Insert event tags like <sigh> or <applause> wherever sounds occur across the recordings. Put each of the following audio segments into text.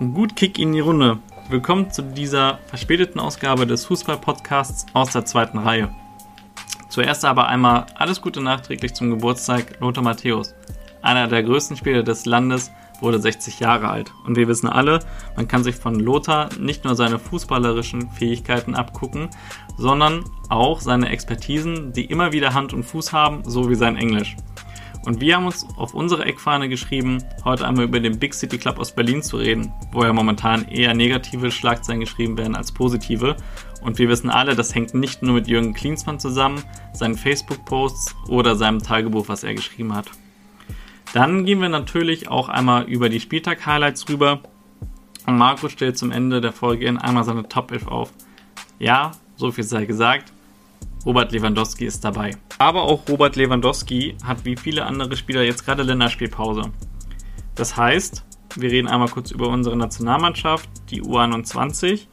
Gut Kick in die Runde. Willkommen zu dieser verspäteten Ausgabe des Fußball-Podcasts aus der zweiten Reihe. Zuerst aber einmal alles Gute nachträglich zum Geburtstag Lothar Matthäus. Einer der größten Spieler des Landes wurde 60 Jahre alt. Und wir wissen alle, man kann sich von Lothar nicht nur seine fußballerischen Fähigkeiten abgucken, sondern auch seine Expertisen, die immer wieder Hand und Fuß haben, so wie sein Englisch. Und wir haben uns auf unsere Eckfahne geschrieben, heute einmal über den Big City Club aus Berlin zu reden, wo ja momentan eher negative Schlagzeilen geschrieben werden als positive. Und wir wissen alle, das hängt nicht nur mit Jürgen Klinsmann zusammen, seinen Facebook-Posts oder seinem Tagebuch, was er geschrieben hat. Dann gehen wir natürlich auch einmal über die Spieltag-Highlights rüber. Und Marco stellt zum Ende der Folge in einmal seine Top 11 auf. Ja, so viel sei gesagt. Robert Lewandowski ist dabei. Aber auch Robert Lewandowski hat wie viele andere Spieler jetzt gerade Länderspielpause. Das heißt, wir reden einmal kurz über unsere Nationalmannschaft, die U21.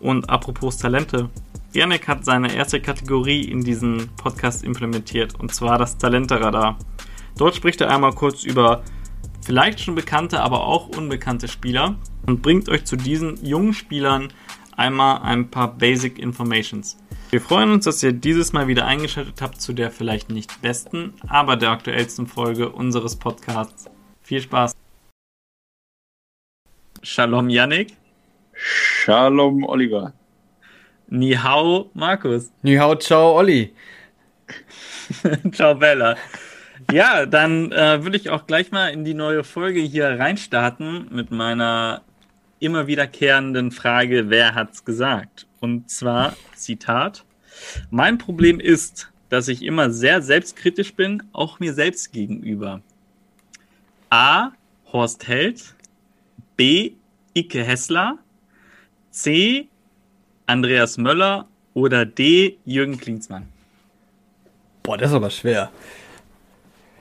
Und apropos Talente. Janek hat seine erste Kategorie in diesen Podcast implementiert, und zwar das Talenteradar. Dort spricht er einmal kurz über vielleicht schon bekannte, aber auch unbekannte Spieler und bringt euch zu diesen jungen Spielern einmal ein paar Basic Informations. Wir freuen uns, dass ihr dieses Mal wieder eingeschaltet habt zu der vielleicht nicht besten, aber der aktuellsten Folge unseres Podcasts. Viel Spaß. Shalom Yannick. Shalom Oliver. Ni hao Markus. Ni hao ciao Olli. <laughs> ciao Bella. Ja, dann äh, würde ich auch gleich mal in die neue Folge hier reinstarten mit meiner immer wiederkehrenden Frage, wer hat's gesagt? Und zwar, Zitat, mein Problem ist, dass ich immer sehr selbstkritisch bin, auch mir selbst gegenüber. A. Horst Held. B. Icke Hessler. C. Andreas Möller. Oder D. Jürgen Klinsmann. Boah, das ist aber schwer.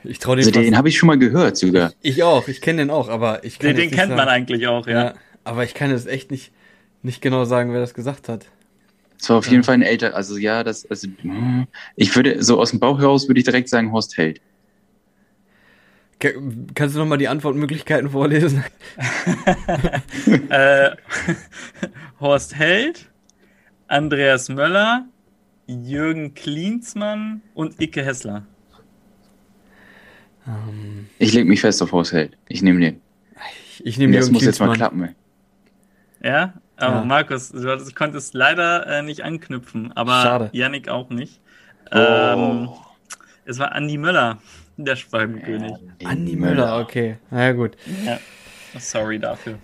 Ich traue den. Also den habe ich schon mal gehört sogar. Ich, ich auch, ich kenne den auch, aber ich kann. Den, den kennt sagen, man eigentlich auch, ja. ja. Aber ich kann jetzt echt nicht, nicht genau sagen, wer das gesagt hat. Es war auf jeden Fall ein älter, also ja, das, also ich würde, so aus dem Bauch heraus würde ich direkt sagen Horst Held. Kannst du nochmal die Antwortmöglichkeiten vorlesen? <laughs> <laughs> äh, <laughs> Horst Held, Andreas Möller, Jürgen Klinsmann und Icke Hessler. Um, ähm. ich lege mich fest auf Horst Held. Ich nehme den. Ich, ich nehme den. Das muss jetzt mal klappen. Ey. Ja, aber ja. Markus, du konntest leider äh, nicht anknüpfen, aber Schade. Yannick auch nicht. Oh. Ähm, es war Andi Möller, der Schwalbenkönig. Ja, Andi Möller, okay. Na ja, gut. Ja. Sorry dafür.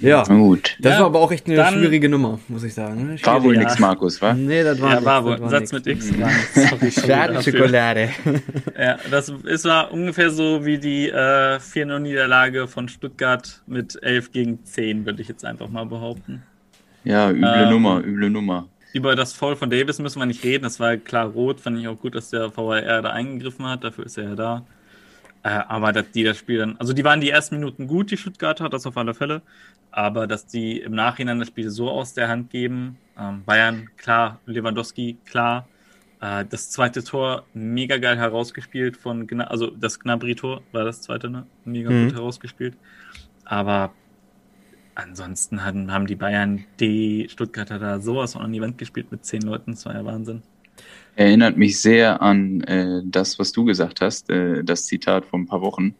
Ja, gut. Das ja, war aber auch echt eine dann, schwierige Nummer, muss ich sagen. Schwierig, war wohl ja. nichts, Markus, wa? Nee, das war ja, nix, war wohl. Satz nix. mit X. <laughs> Schokolade. <laughs> ja, das ist, war ungefähr so wie die äh, 4-0-Niederlage von Stuttgart mit 11 gegen 10, würde ich jetzt einfach mal behaupten. Ja, üble ähm, Nummer, üble Nummer. Über das Foul von Davis müssen wir nicht reden. Das war klar rot. Fand ich auch gut, dass der VAR da eingegriffen hat. Dafür ist er ja da. Äh, aber dass die das Spiel dann, also die waren die ersten Minuten gut, die Stuttgarter, das auf alle Fälle. Aber dass die im Nachhinein das Spiel so aus der Hand geben, ähm, Bayern, klar, Lewandowski, klar. Äh, das zweite Tor mega geil herausgespielt von, Gna also das Gnabry-Tor war das zweite, ne? Mega mhm. gut herausgespielt. Aber ansonsten haben, haben die Bayern die Stuttgarter da sowas an die Wand gespielt mit zehn Leuten, das war ja Wahnsinn erinnert mich sehr an äh, das, was du gesagt hast, äh, das Zitat von ein paar Wochen.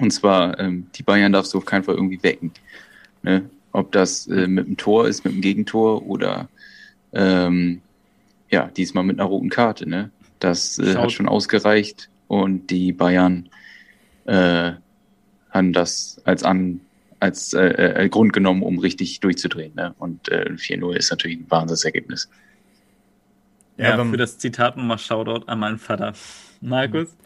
Und zwar, ähm, die Bayern darfst du auf keinen Fall irgendwie wecken. Ne? Ob das äh, mit dem Tor ist, mit dem Gegentor oder ähm, ja, diesmal mit einer roten Karte. Ne? Das äh, hat schon ausgereicht und die Bayern äh, haben das als an als äh, äh, Grund genommen, um richtig durchzudrehen. Ne? Und äh, 4-0 ist natürlich ein Wahnsinnsergebnis. Ja, ja für das Zitat nochmal Shoutout an meinen Vater. Markus?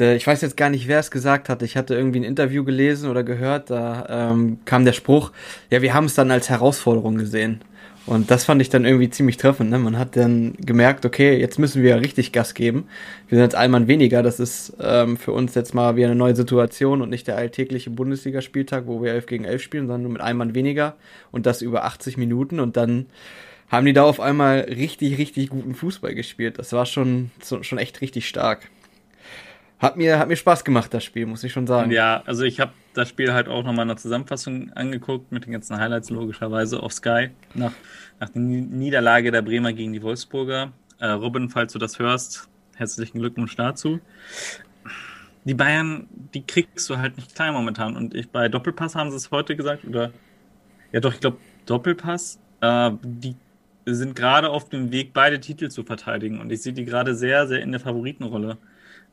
Ich weiß jetzt gar nicht, wer es gesagt hat. Ich hatte irgendwie ein Interview gelesen oder gehört, da ähm, kam der Spruch, ja, wir haben es dann als Herausforderung gesehen. Und das fand ich dann irgendwie ziemlich treffend. Ne? Man hat dann gemerkt, okay, jetzt müssen wir richtig Gas geben. Wir sind jetzt ein Mann weniger. Das ist ähm, für uns jetzt mal wieder eine neue Situation und nicht der alltägliche Bundesligaspieltag, wo wir 11 gegen 11 spielen, sondern nur mit einem Mann weniger und das über 80 Minuten. Und dann haben die da auf einmal richtig, richtig guten Fußball gespielt. Das war schon, schon echt richtig stark. Hat mir, hat mir Spaß gemacht, das Spiel, muss ich schon sagen. Ja, also ich habe das Spiel halt auch nochmal in der Zusammenfassung angeguckt, mit den ganzen Highlights logischerweise auf Sky, nach, nach der Niederlage der Bremer gegen die Wolfsburger. Äh, Robin, falls du das hörst, herzlichen Glückwunsch dazu. Die Bayern, die kriegst du halt nicht klein momentan. Und ich bei Doppelpass haben sie es heute gesagt, oder ja doch, ich glaube Doppelpass, äh, die sind gerade auf dem Weg, beide Titel zu verteidigen. Und ich sehe die gerade sehr, sehr in der Favoritenrolle.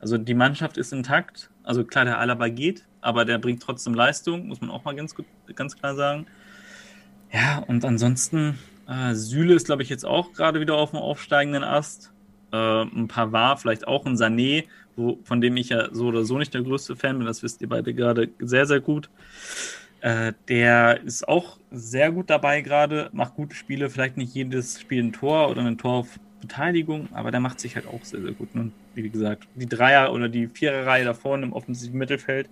Also die Mannschaft ist intakt. Also klar, der Alaba geht, aber der bringt trotzdem Leistung, muss man auch mal ganz, ganz klar sagen. Ja, und ansonsten, äh, Süle ist, glaube ich, jetzt auch gerade wieder auf dem aufsteigenden Ast. Äh, ein war, vielleicht auch ein Sané, wo, von dem ich ja so oder so nicht der größte Fan bin, das wisst ihr beide gerade sehr, sehr gut. Äh, der ist auch sehr gut dabei gerade, macht gute Spiele, vielleicht nicht jedes Spiel ein Tor oder ein Tor auf Beteiligung, aber der macht sich halt auch sehr, sehr gut. Und wie gesagt, die Dreier- oder die Viererreihe da vorne im offensiven Mittelfeld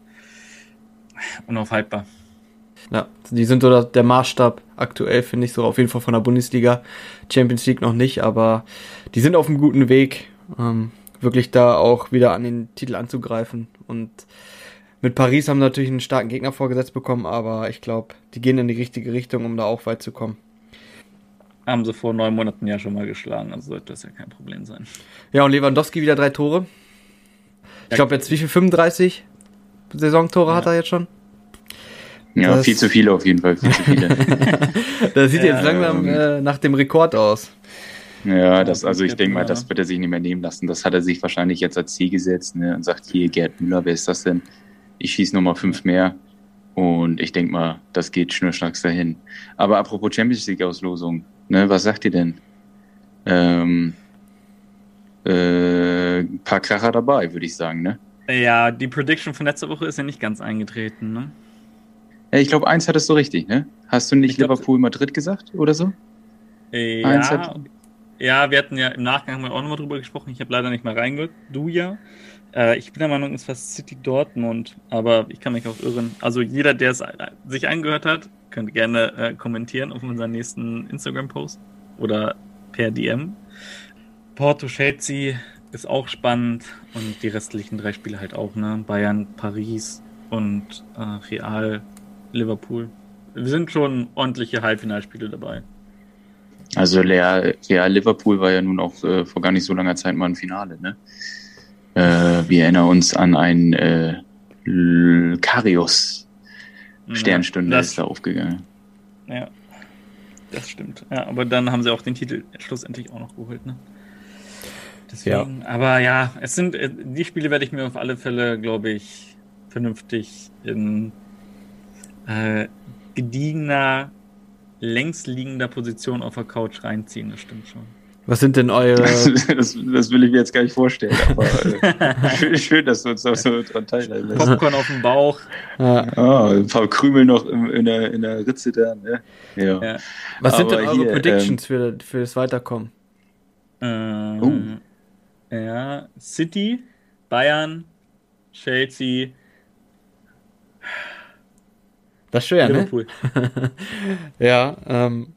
unaufhaltbar. Ja, die sind so der Maßstab aktuell, finde ich, so auf jeden Fall von der Bundesliga. Champions League noch nicht, aber die sind auf einem guten Weg, ähm, wirklich da auch wieder an den Titel anzugreifen. Und mit Paris haben natürlich einen starken Gegner vorgesetzt bekommen, aber ich glaube, die gehen in die richtige Richtung, um da auch weit zu kommen. Haben sie vor neun Monaten ja schon mal geschlagen, also sollte das ja kein Problem sein. Ja, und Lewandowski wieder drei Tore. Ich glaube jetzt wie viel? 35 Saisontore ja. hat er jetzt schon? Ja, das viel zu viele auf jeden Fall, viel zu viele. <laughs> das sieht ja, jetzt langsam äh, nach dem Rekord aus. Ja, das, also ich denke mal, das wird er sich nicht mehr nehmen lassen. Das hat er sich wahrscheinlich jetzt als Ziel gesetzt ne, und sagt, hier, Gerd Müller, wer ist das denn? ich schieße nochmal fünf mehr. Und ich denke mal, das geht schnurstracks dahin. Aber apropos Champions League-Auslosung, ne, was sagt ihr denn? Ähm, äh, paar Kracher dabei, würde ich sagen, ne? Ja, die Prediction von letzter Woche ist ja nicht ganz eingetreten, ne? Ja, ich glaube, eins hattest du richtig, ne? Hast du nicht glaub, Liverpool Madrid gesagt oder so? Ja, ja, wir hatten ja im Nachgang wir auch nochmal drüber gesprochen. Ich habe leider nicht mal reingehört. Du ja. Äh, ich bin der Meinung, es war City Dortmund, aber ich kann mich auch irren. Also jeder, der es äh, sich angehört hat, könnte gerne äh, kommentieren auf unseren nächsten Instagram-Post oder per DM. Porto Chelsea ist auch spannend und die restlichen drei Spiele halt auch, ne? Bayern, Paris und äh, Real, Liverpool. Wir sind schon ordentliche Halbfinalspiele dabei. Also Real, Real Liverpool war ja nun auch äh, vor gar nicht so langer Zeit mal ein Finale, ne? Äh, wir erinnern uns an ein äh, Karius. Sternstunde ja, ist da aufgegangen. Ja, das stimmt. Ja, aber dann haben sie auch den Titel schlussendlich auch noch geholt, ne? Deswegen, ja. aber ja, es sind, äh, die Spiele werde ich mir auf alle Fälle, glaube ich, vernünftig in äh, gediegener, längsliegender Position auf der Couch reinziehen, das stimmt schon. Was sind denn eure. Das, das, das, will ich mir jetzt gar nicht vorstellen, aber äh, schön, schön, dass du uns auch so dran teilnehmen <laughs> Popcorn auf dem Bauch. Ja. Oh, ein paar Krümel noch in, in, der, in der Ritze da. Ne? Ja. ja. Was aber sind denn eure hier, Predictions ähm, für, für das Weiterkommen? Ähm, oh. Ja, City, Bayern, Chelsea. Das ist schwer, ne? Liverpool. ne? <laughs> ja, ähm,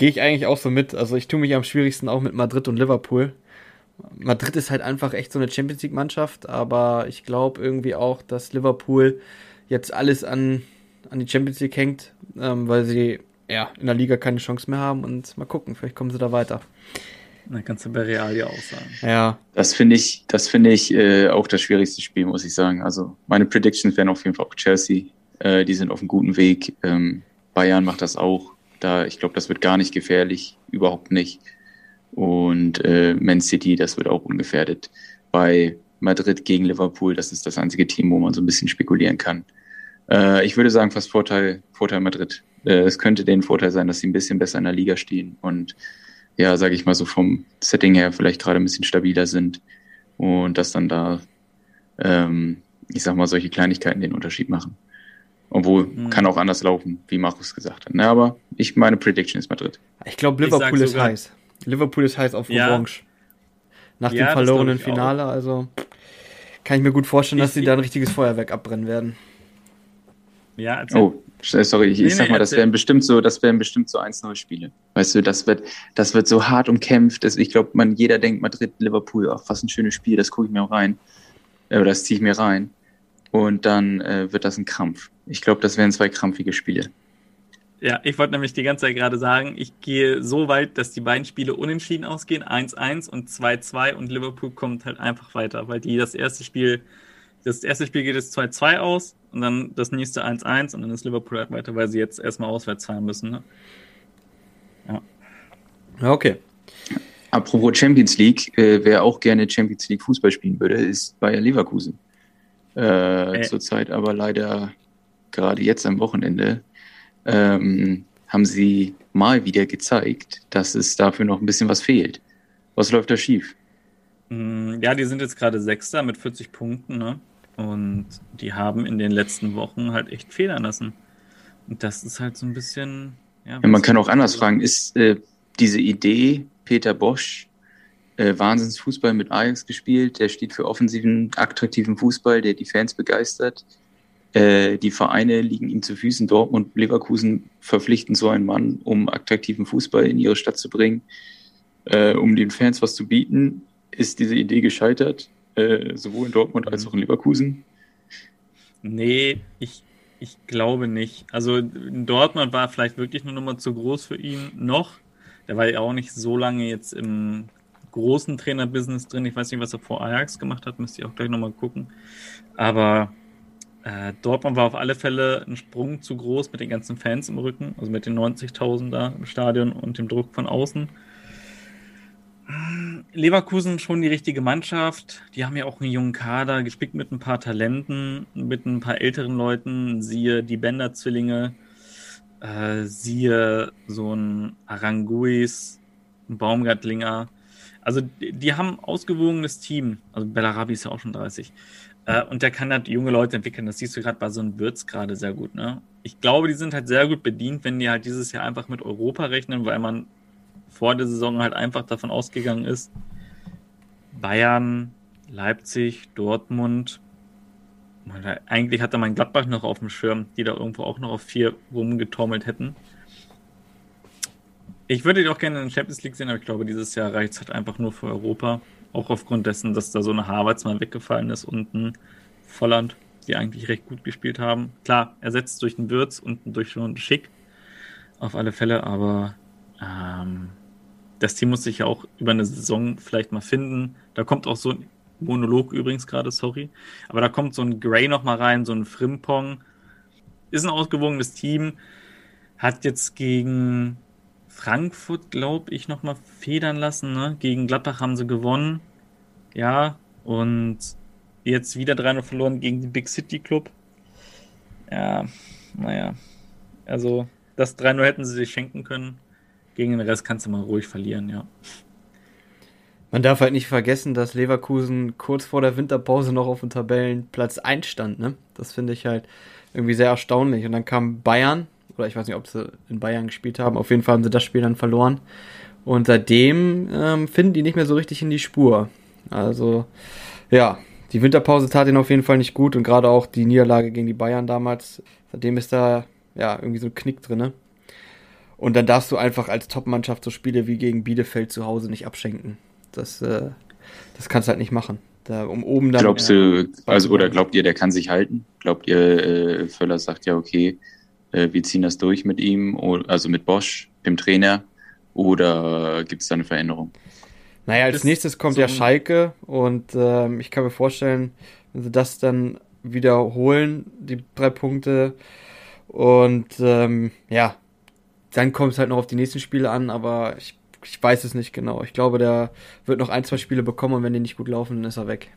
Gehe ich eigentlich auch so mit. Also ich tue mich am schwierigsten auch mit Madrid und Liverpool. Madrid ist halt einfach echt so eine Champions League Mannschaft, aber ich glaube irgendwie auch, dass Liverpool jetzt alles an, an die Champions League hängt, ähm, weil sie ja in der Liga keine Chance mehr haben und mal gucken, vielleicht kommen sie da weiter. Dann kannst du bei Real ja auch sagen. Ja. Das finde ich, das finde ich äh, auch das schwierigste Spiel, muss ich sagen. Also meine Predictions wären auf jeden Fall auch Chelsea. Äh, die sind auf einem guten Weg. Ähm, Bayern macht das auch. Da, ich glaube, das wird gar nicht gefährlich, überhaupt nicht. Und äh, Man City, das wird auch ungefährdet. Bei Madrid gegen Liverpool, das ist das einzige Team, wo man so ein bisschen spekulieren kann. Äh, ich würde sagen, fast Vorteil, Vorteil Madrid. Äh, es könnte den Vorteil sein, dass sie ein bisschen besser in der Liga stehen und ja, sage ich mal so vom Setting her vielleicht gerade ein bisschen stabiler sind und dass dann da, ähm, ich sag mal, solche Kleinigkeiten den Unterschied machen. Obwohl, mhm. kann auch anders laufen, wie Markus gesagt hat. Na, aber ich meine Prediction ist Madrid. Ich glaube, Liverpool ist heiß. Liverpool ist heiß auf ja. Revanche. Nach ja, dem verlorenen Finale, auch. also kann ich mir gut vorstellen, dass sie da ein richtiges Feuerwerk abbrennen werden. Ja, erzähl. Oh, sorry, ich, nee, ich sag nee, mal, das wären bestimmt so, das wären bestimmt so 1-0 Spiele. Weißt du, das wird, das wird so hart umkämpft. Ich glaube, man, jeder denkt Madrid, Liverpool, ach, was ein schönes Spiel, das gucke ich mir auch rein. äh, das ziehe ich mir rein und dann äh, wird das ein Krampf. Ich glaube, das wären zwei krampfige Spiele. Ja, ich wollte nämlich die ganze Zeit gerade sagen, ich gehe so weit, dass die beiden Spiele unentschieden ausgehen, 1-1 und 2-2 und Liverpool kommt halt einfach weiter, weil die das erste Spiel, das erste Spiel geht jetzt 2-2 aus und dann das nächste 1-1 und dann ist Liverpool halt weiter, weil sie jetzt erstmal auswärts zahlen müssen. Ne? Ja. Okay. Apropos Champions League, äh, wer auch gerne Champions League Fußball spielen würde, ist Bayer Leverkusen. Äh, äh. Zurzeit aber leider gerade jetzt am Wochenende ähm, haben sie mal wieder gezeigt, dass es dafür noch ein bisschen was fehlt. Was läuft da schief? Mm, ja, die sind jetzt gerade Sechster mit 40 Punkten, ne? Und die haben in den letzten Wochen halt echt federn lassen. Und das ist halt so ein bisschen. Ja, ja man kann auch anders fragen, ist äh, diese Idee, Peter Bosch, äh, Wahnsinnsfußball mit Ajax gespielt, der steht für offensiven, attraktiven Fußball, der die Fans begeistert. Äh, die Vereine liegen ihm zu Füßen. Dortmund, Leverkusen verpflichten so einen Mann, um attraktiven Fußball in ihre Stadt zu bringen, äh, um den Fans was zu bieten. Ist diese Idee gescheitert, äh, sowohl in Dortmund als auch in Leverkusen? Nee, ich, ich glaube nicht. Also Dortmund war vielleicht wirklich eine Nummer zu groß für ihn noch. Der war ja auch nicht so lange jetzt im großen Trainerbusiness drin. Ich weiß nicht, was er vor Ajax gemacht hat, müsste ich auch gleich nochmal gucken. Aber äh, Dortmund war auf alle Fälle ein Sprung zu groß mit den ganzen Fans im Rücken, also mit den 90.000 da im Stadion und dem Druck von außen. Leverkusen schon die richtige Mannschaft. Die haben ja auch einen jungen Kader, gespickt mit ein paar Talenten, mit ein paar älteren Leuten. Siehe die Bender-Zwillinge, äh, siehe so ein Aranguis, ein Baumgartlinger. Also die, die haben ausgewogenes Team. Also Bellarabi ist ja auch schon 30. Äh, und der kann halt junge Leute entwickeln. Das siehst du gerade bei so einem Würz gerade sehr gut. Ne? Ich glaube, die sind halt sehr gut bedient, wenn die halt dieses Jahr einfach mit Europa rechnen, weil man vor der Saison halt einfach davon ausgegangen ist, Bayern, Leipzig, Dortmund, eigentlich hatte man Gladbach noch auf dem Schirm, die da irgendwo auch noch auf vier rumgetaumelt hätten. Ich würde die auch gerne in der Champions League sehen, aber ich glaube, dieses Jahr reicht es halt einfach nur für Europa. Auch aufgrund dessen, dass da so eine Harvards mal weggefallen ist und ein Volland, die eigentlich recht gut gespielt haben. Klar, ersetzt durch einen Würz und durch einen Schick. Auf alle Fälle, aber ähm, das Team muss sich ja auch über eine Saison vielleicht mal finden. Da kommt auch so ein Monolog übrigens gerade, sorry. Aber da kommt so ein Gray noch mal rein, so ein Frimpong. Ist ein ausgewogenes Team. Hat jetzt gegen Frankfurt, glaube ich, nochmal federn lassen. Ne? Gegen Gladbach haben sie gewonnen. Ja, und jetzt wieder 3-0 verloren gegen den Big City Club. Ja, naja. Also, das 3-0 hätten sie sich schenken können. Gegen den Rest kannst du mal ruhig verlieren, ja. Man darf halt nicht vergessen, dass Leverkusen kurz vor der Winterpause noch auf dem Tabellenplatz 1 stand, ne? Das finde ich halt irgendwie sehr erstaunlich. Und dann kam Bayern oder ich weiß nicht, ob sie in Bayern gespielt haben. Auf jeden Fall haben sie das Spiel dann verloren. Und seitdem ähm, finden die nicht mehr so richtig in die Spur. Also, ja, die Winterpause tat ihnen auf jeden Fall nicht gut und gerade auch die Niederlage gegen die Bayern damals, seitdem ist da ja irgendwie so ein Knick drin. Und dann darfst du einfach als Top-Mannschaft so Spiele wie gegen Bielefeld zu Hause nicht abschenken. Das, äh, das kannst du halt nicht machen. Da, um oben dann. Glaubst du, also, oder glaubt ihr, der kann sich halten? Glaubt ihr, äh, Völler sagt ja, okay, äh, wir ziehen das durch mit ihm, also mit Bosch, dem Trainer, oder gibt es da eine Veränderung? Naja, als das nächstes kommt so ja Schalke und ähm, ich kann mir vorstellen, wenn sie das dann wiederholen, die drei Punkte, und ähm, ja, dann kommt es halt noch auf die nächsten Spiele an, aber ich, ich weiß es nicht genau. Ich glaube, der wird noch ein, zwei Spiele bekommen und wenn die nicht gut laufen, dann ist er weg.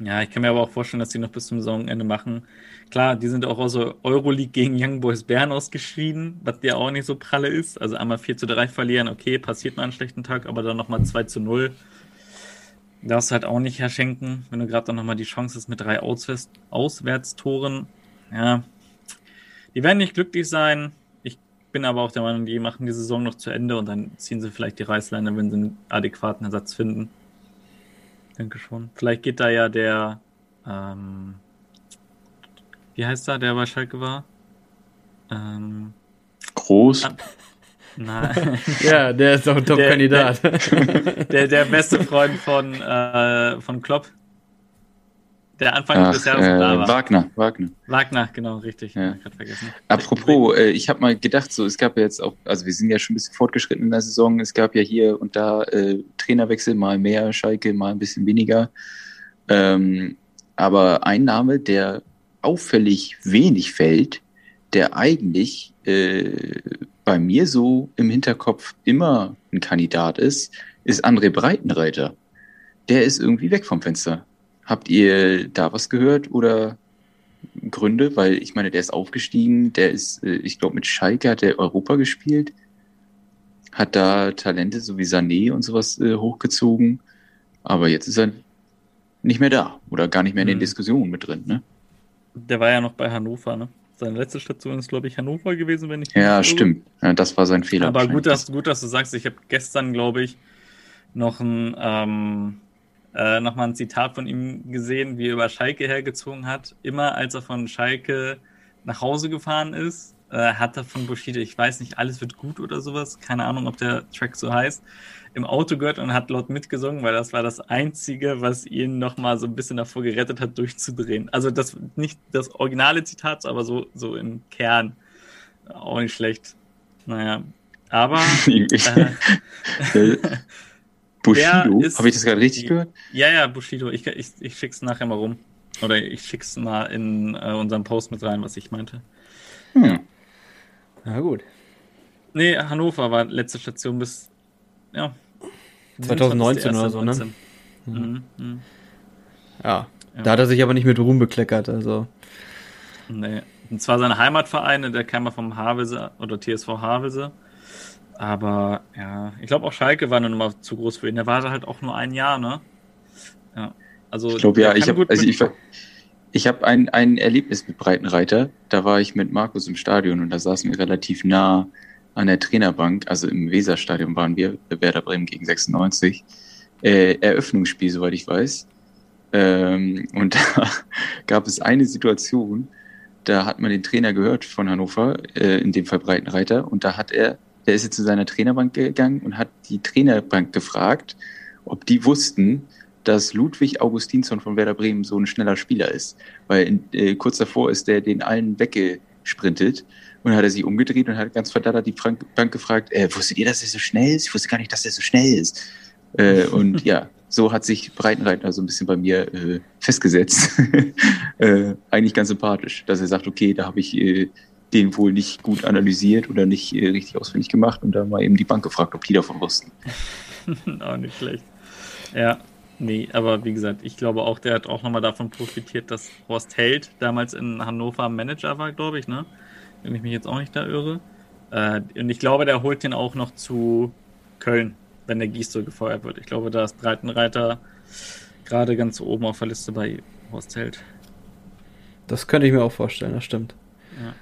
Ja, ich kann mir aber auch vorstellen, dass die noch bis zum Saisonende machen. Klar, die sind auch aus der Euroleague gegen Young Boys Bern ausgeschieden, was ja auch nicht so pralle ist. Also einmal 4 zu 3 verlieren, okay, passiert mal einen schlechten Tag, aber dann nochmal 2 zu 0. Darfst halt auch nicht herschenken, wenn du gerade dann nochmal die Chance hast mit drei Auswärts Auswärtstoren. Ja, die werden nicht glücklich sein. Ich bin aber auch der Meinung, die machen die Saison noch zu Ende und dann ziehen sie vielleicht die Reißleine, wenn sie einen adäquaten Ersatz finden denke schon. Vielleicht geht da ja der, ähm, wie heißt er, der bei Schalke war? Ähm, Groß. Ah, <laughs> nein. ja, der ist doch ein Top-Kandidat. Der, der, der, beste Freund von, äh, von Klopp. Der Anfang Ach, des Jahres äh, da war. Wagner, Wagner. Wagner, genau, richtig. Ja. Ich vergessen. Apropos, äh, ich habe mal gedacht, so es gab ja jetzt auch, also wir sind ja schon ein bisschen fortgeschritten in der Saison. Es gab ja hier und da äh, Trainerwechsel, mal mehr Schalke, mal ein bisschen weniger. Ähm, aber ein Name, der auffällig wenig fällt, der eigentlich äh, bei mir so im Hinterkopf immer ein Kandidat ist, ist André Breitenreiter. Der ist irgendwie weg vom Fenster. Habt ihr da was gehört oder Gründe? Weil ich meine, der ist aufgestiegen, der ist, äh, ich glaube, mit Schalke hat er Europa gespielt, hat da Talente so wie Sané und sowas äh, hochgezogen, aber jetzt ist er nicht mehr da oder gar nicht mehr in den Mhm. Diskussionen mit drin, ne? Der war ja noch bei Hannover, ne? Seine letzte Station ist, glaube ich, Hannover gewesen, wenn ich Ja, stimmt. Ja, das war sein Fehler. Aber gut, dass, gut, dass du sagst, ich habe gestern, glaube ich, noch ein, ähm, äh, noch mal ein Zitat von ihm gesehen, wie er über Schalke hergezogen hat. Immer als er von Schalke nach Hause gefahren ist, äh, hat er von Bushido, ich weiß nicht, alles wird gut oder sowas, keine Ahnung, ob der Track so heißt, im Auto gehört und hat laut mitgesungen, weil das war das Einzige, was ihn noch mal so ein bisschen davor gerettet hat, durchzudrehen. Also das nicht das originale Zitat, aber so, so im Kern. Auch nicht schlecht. Naja, aber <laughs> Äh, <laughs> <laughs> Bushido, habe ich das gerade richtig gehört? ja, ja, Bushido, ich, ich, ich schick's nachher mal rum. Oder ich schick's mal in äh, unseren Post mit rein, was ich meinte. Hm. Na gut. Nee, Hannover war letzte Station bis, ja. 2019 oder so, ne? 2019. Mhm, mhm. Ja. Ja. Da hat er sich aber nicht mit Ruhm bekleckert, also. Nee. Und zwar seine Heimatvereine, der kam ja vom Havelse oder TSV Havelse. Aber ja, ich glaube auch Schalke war eine Nummer zu groß für ihn. Der war da halt auch nur ein Jahr, ne? Ja. Also, Ich glaube ja, ich habe also ich, ich habe ein, ein Erlebnis mit Breitenreiter. Da war ich mit Markus im Stadion und da saßen wir relativ nah an der Trainerbank, also im Weserstadion waren wir, Werder Bremen gegen 96. Äh, Eröffnungsspiel, soweit ich weiß. Ähm, und <laughs> da gab es eine Situation, da hat man den Trainer gehört von Hannover, äh, in dem Fall Breitenreiter, und da hat er, der ist jetzt zu seiner Trainerbank gegangen und hat die Trainerbank gefragt, ob die wussten, dass Ludwig Augustinsson von Werder Bremen so ein schneller Spieler ist. Weil in, äh, kurz davor ist der den allen weggesprintet und dann hat er sich umgedreht und hat ganz verdattert die Bank gefragt, äh, wusstet ihr, dass er so schnell ist? Ich wusste gar nicht, dass er so schnell ist. Äh, und <laughs> ja, so hat sich Breitenreiter so ein bisschen bei mir äh, festgesetzt. <laughs> äh, eigentlich ganz sympathisch, dass er sagt, okay, da habe ich äh, den wohl nicht gut analysiert oder nicht äh, richtig ausfindig gemacht und da mal eben die Bank gefragt, ob die davon wussten. <laughs> auch nicht schlecht. Ja, nee, aber wie gesagt, ich glaube auch, der hat auch nochmal davon profitiert, dass Horst Held damals in Hannover Manager war, glaube ich, ne? Wenn ich mich jetzt auch nicht da irre. Äh, und ich glaube, der holt den auch noch zu Köln, wenn der Gießer gefeuert wird. Ich glaube, da ist Breitenreiter gerade ganz oben auf der Liste bei Horst Held. Das könnte ich mir auch vorstellen, das stimmt. Ja,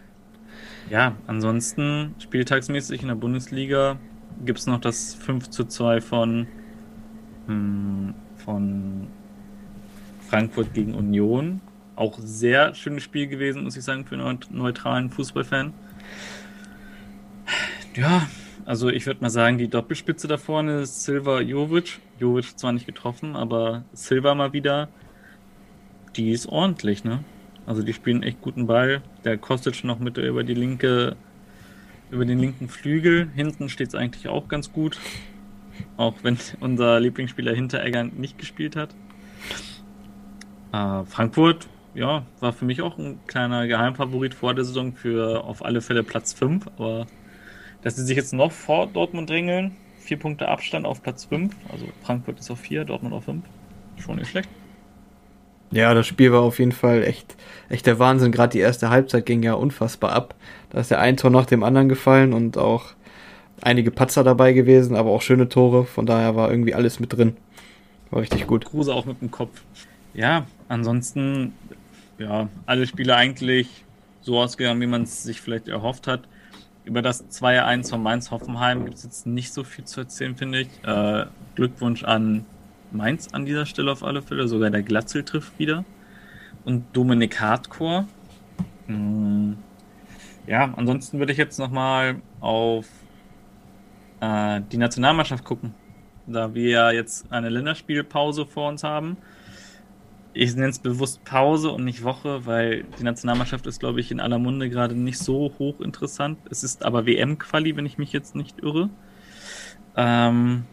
ansonsten spieltagsmäßig in der Bundesliga gibt es noch das 5 zu 2 von, hm, von Frankfurt gegen Union. Auch sehr schönes Spiel gewesen, muss ich sagen, für einen neutralen Fußballfan. Ja, also ich würde mal sagen, die Doppelspitze da vorne ist Silva Jovic. Jovic zwar nicht getroffen, aber Silva mal wieder. Die ist ordentlich, ne? Also die spielen echt guten Ball. Der Kostic noch mit über die linke, über den linken Flügel. Hinten steht es eigentlich auch ganz gut. Auch wenn <laughs> unser Lieblingsspieler Hinteregger nicht gespielt hat. Äh, Frankfurt, ja, war für mich auch ein kleiner Geheimfavorit vor der Saison für auf alle Fälle Platz 5. Aber dass sie sich jetzt noch vor Dortmund drängeln, vier Punkte Abstand auf Platz 5. Also Frankfurt ist auf 4, Dortmund auf 5. Schon nicht schlecht. Ja, das Spiel war auf jeden Fall echt, echt der Wahnsinn. Gerade die erste Halbzeit ging ja unfassbar ab. Da ist ja ein Tor nach dem anderen gefallen und auch einige Patzer dabei gewesen, aber auch schöne Tore. Von daher war irgendwie alles mit drin. War richtig gut. Kruse auch mit dem Kopf. Ja, ansonsten, ja, alle Spiele eigentlich so ausgegangen, wie man es sich vielleicht erhofft hat. Über das 2-1 von Mainz-Hoffenheim gibt es jetzt nicht so viel zu erzählen, finde ich. Äh, Glückwunsch an Mainz an dieser Stelle auf alle Fälle. Sogar der Glatzel trifft wieder. Und Dominik Hardcore. Hm, ja, ansonsten würde ich jetzt nochmal auf äh, die Nationalmannschaft gucken. Da wir ja jetzt eine Länderspielpause vor uns haben. ich nenne es bewusst Pause und nicht Woche, weil die Nationalmannschaft ist, glaube ich, in aller Munde gerade nicht so hoch interessant. Es ist aber WM-Quali, wenn ich mich jetzt nicht irre. Ähm,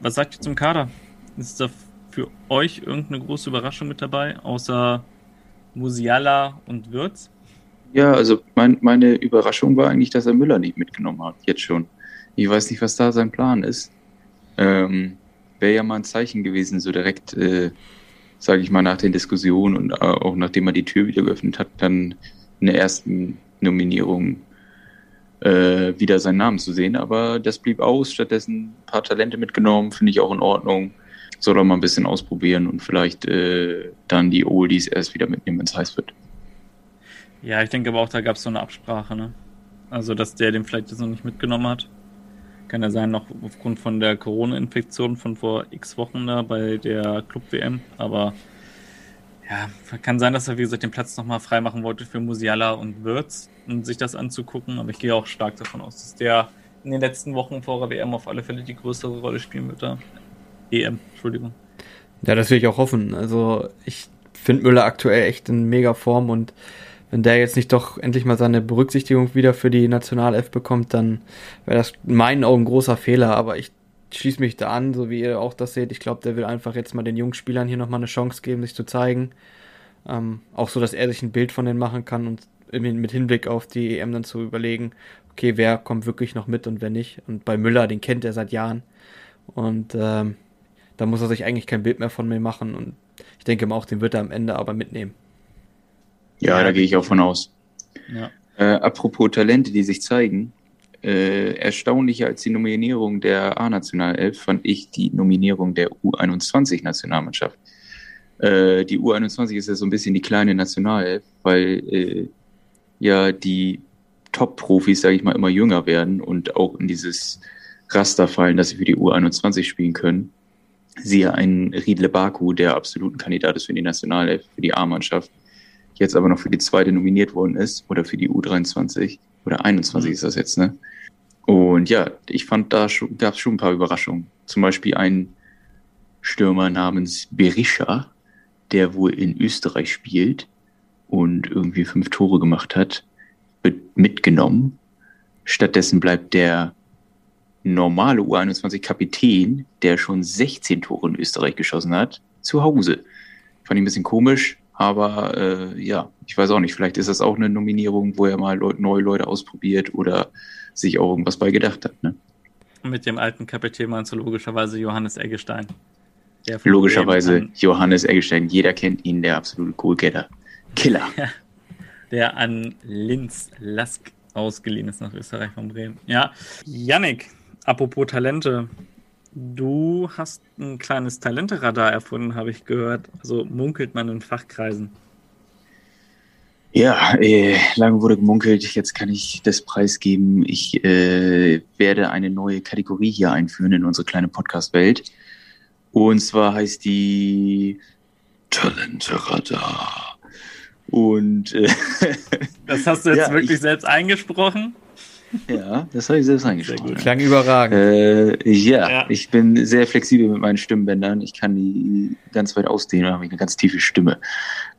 was sagt ihr zum Kader? Ist da für euch irgendeine große Überraschung mit dabei, außer Musiala und Würz? Ja, also mein, meine Überraschung war eigentlich, dass er Müller nicht mitgenommen hat, jetzt schon. Ich weiß nicht, was da sein Plan ist. Ähm, Wäre ja mal ein Zeichen gewesen, so direkt, äh, sage ich mal, nach den Diskussionen und äh, auch nachdem er die Tür wieder geöffnet hat, dann in der ersten Nominierung äh, wieder seinen Namen zu sehen. Aber das blieb aus, stattdessen ein paar Talente mitgenommen, finde ich auch in Ordnung. Soll er mal ein bisschen ausprobieren und vielleicht äh, dann die Oldies erst wieder mitnehmen, wenn es heiß wird. Ja, ich denke aber auch, da gab es so eine Absprache, ne? Also, dass der den vielleicht jetzt noch nicht mitgenommen hat. Kann ja sein, noch aufgrund von der Corona-Infektion von vor x Wochen da bei der Club-WM. Aber ja, kann sein, dass er, wie gesagt, den Platz nochmal freimachen wollte für Musiala und Wirtz, um sich das anzugucken. Aber ich gehe auch stark davon aus, dass der in den letzten Wochen vor der WM auf alle Fälle die größere Rolle spielen wird. Da. EM, Entschuldigung. Ja, das will ich auch hoffen. Also ich finde Müller aktuell echt in mega Form und wenn der jetzt nicht doch endlich mal seine Berücksichtigung wieder für die Nationalelf bekommt, dann wäre das in meinen Augen ein großer Fehler. Aber ich schließe mich da an, so wie ihr auch das seht. Ich glaube, der will einfach jetzt mal den jungen Spielern hier nochmal eine Chance geben, sich zu zeigen. Ähm, auch so, dass er sich ein Bild von denen machen kann und mit Hinblick auf die EM dann zu überlegen, okay, wer kommt wirklich noch mit und wer nicht. Und bei Müller, den kennt er seit Jahren. Und ähm, da muss er sich eigentlich kein Bild mehr von mir machen. Und ich denke mal auch, den wird er am Ende aber mitnehmen. Ja, ja da gehe ich auch von aus. Ja. Äh, apropos Talente, die sich zeigen, äh, erstaunlicher als die Nominierung der A-Nationalelf fand ich die Nominierung der U21-Nationalmannschaft. Äh, die U21 ist ja so ein bisschen die kleine Nationalelf, weil äh, ja die Top-Profis, sage ich mal, immer jünger werden und auch in dieses Raster fallen, dass sie für die U21 spielen können. Siehe einen Riedle Baku, der absolut ein Kandidat ist für die Nationalelf, für die A-Mannschaft jetzt aber noch für die zweite nominiert worden ist oder für die U23 oder 21 mhm. ist das jetzt, ne? Und ja, ich fand, da gab es schon ein paar Überraschungen. Zum Beispiel ein Stürmer namens Berisha, der wohl in Österreich spielt und irgendwie fünf Tore gemacht hat, wird mitgenommen. Stattdessen bleibt der normale U21-Kapitän, der schon 16 Tore in Österreich geschossen hat, zu Hause. Fand ich ein bisschen komisch. Aber äh, ja, ich weiß auch nicht, vielleicht ist das auch eine Nominierung, wo er mal Leute, neue Leute ausprobiert oder sich auch irgendwas bei gedacht hat. Ne? Mit dem alten Kapitän meinst du logischerweise Johannes Eggestein. Logischerweise Johannes Eggestein, jeder kennt ihn, der absolute Goalgetter. Killer. <laughs> der an Linz Lask ausgeliehen ist nach Österreich von Bremen. Ja, Yannick, apropos Talente, Du hast ein kleines Talenteradar erfunden, habe ich gehört. Also munkelt man in Fachkreisen. Ja, äh, lange wurde gemunkelt. Jetzt kann ich das preisgeben. Ich äh, werde eine neue Kategorie hier einführen in unsere kleine Podcast-Welt. Und zwar heißt die Talenteradar. Und äh, <laughs> das hast du jetzt ja, wirklich ich, selbst eingesprochen? Ja, das habe ich selbst eingesprochen. Klang überragend. Äh, ja, ja, ich bin sehr flexibel mit meinen Stimmbändern. Ich kann die ganz weit ausdehnen und habe eine ganz tiefe Stimme.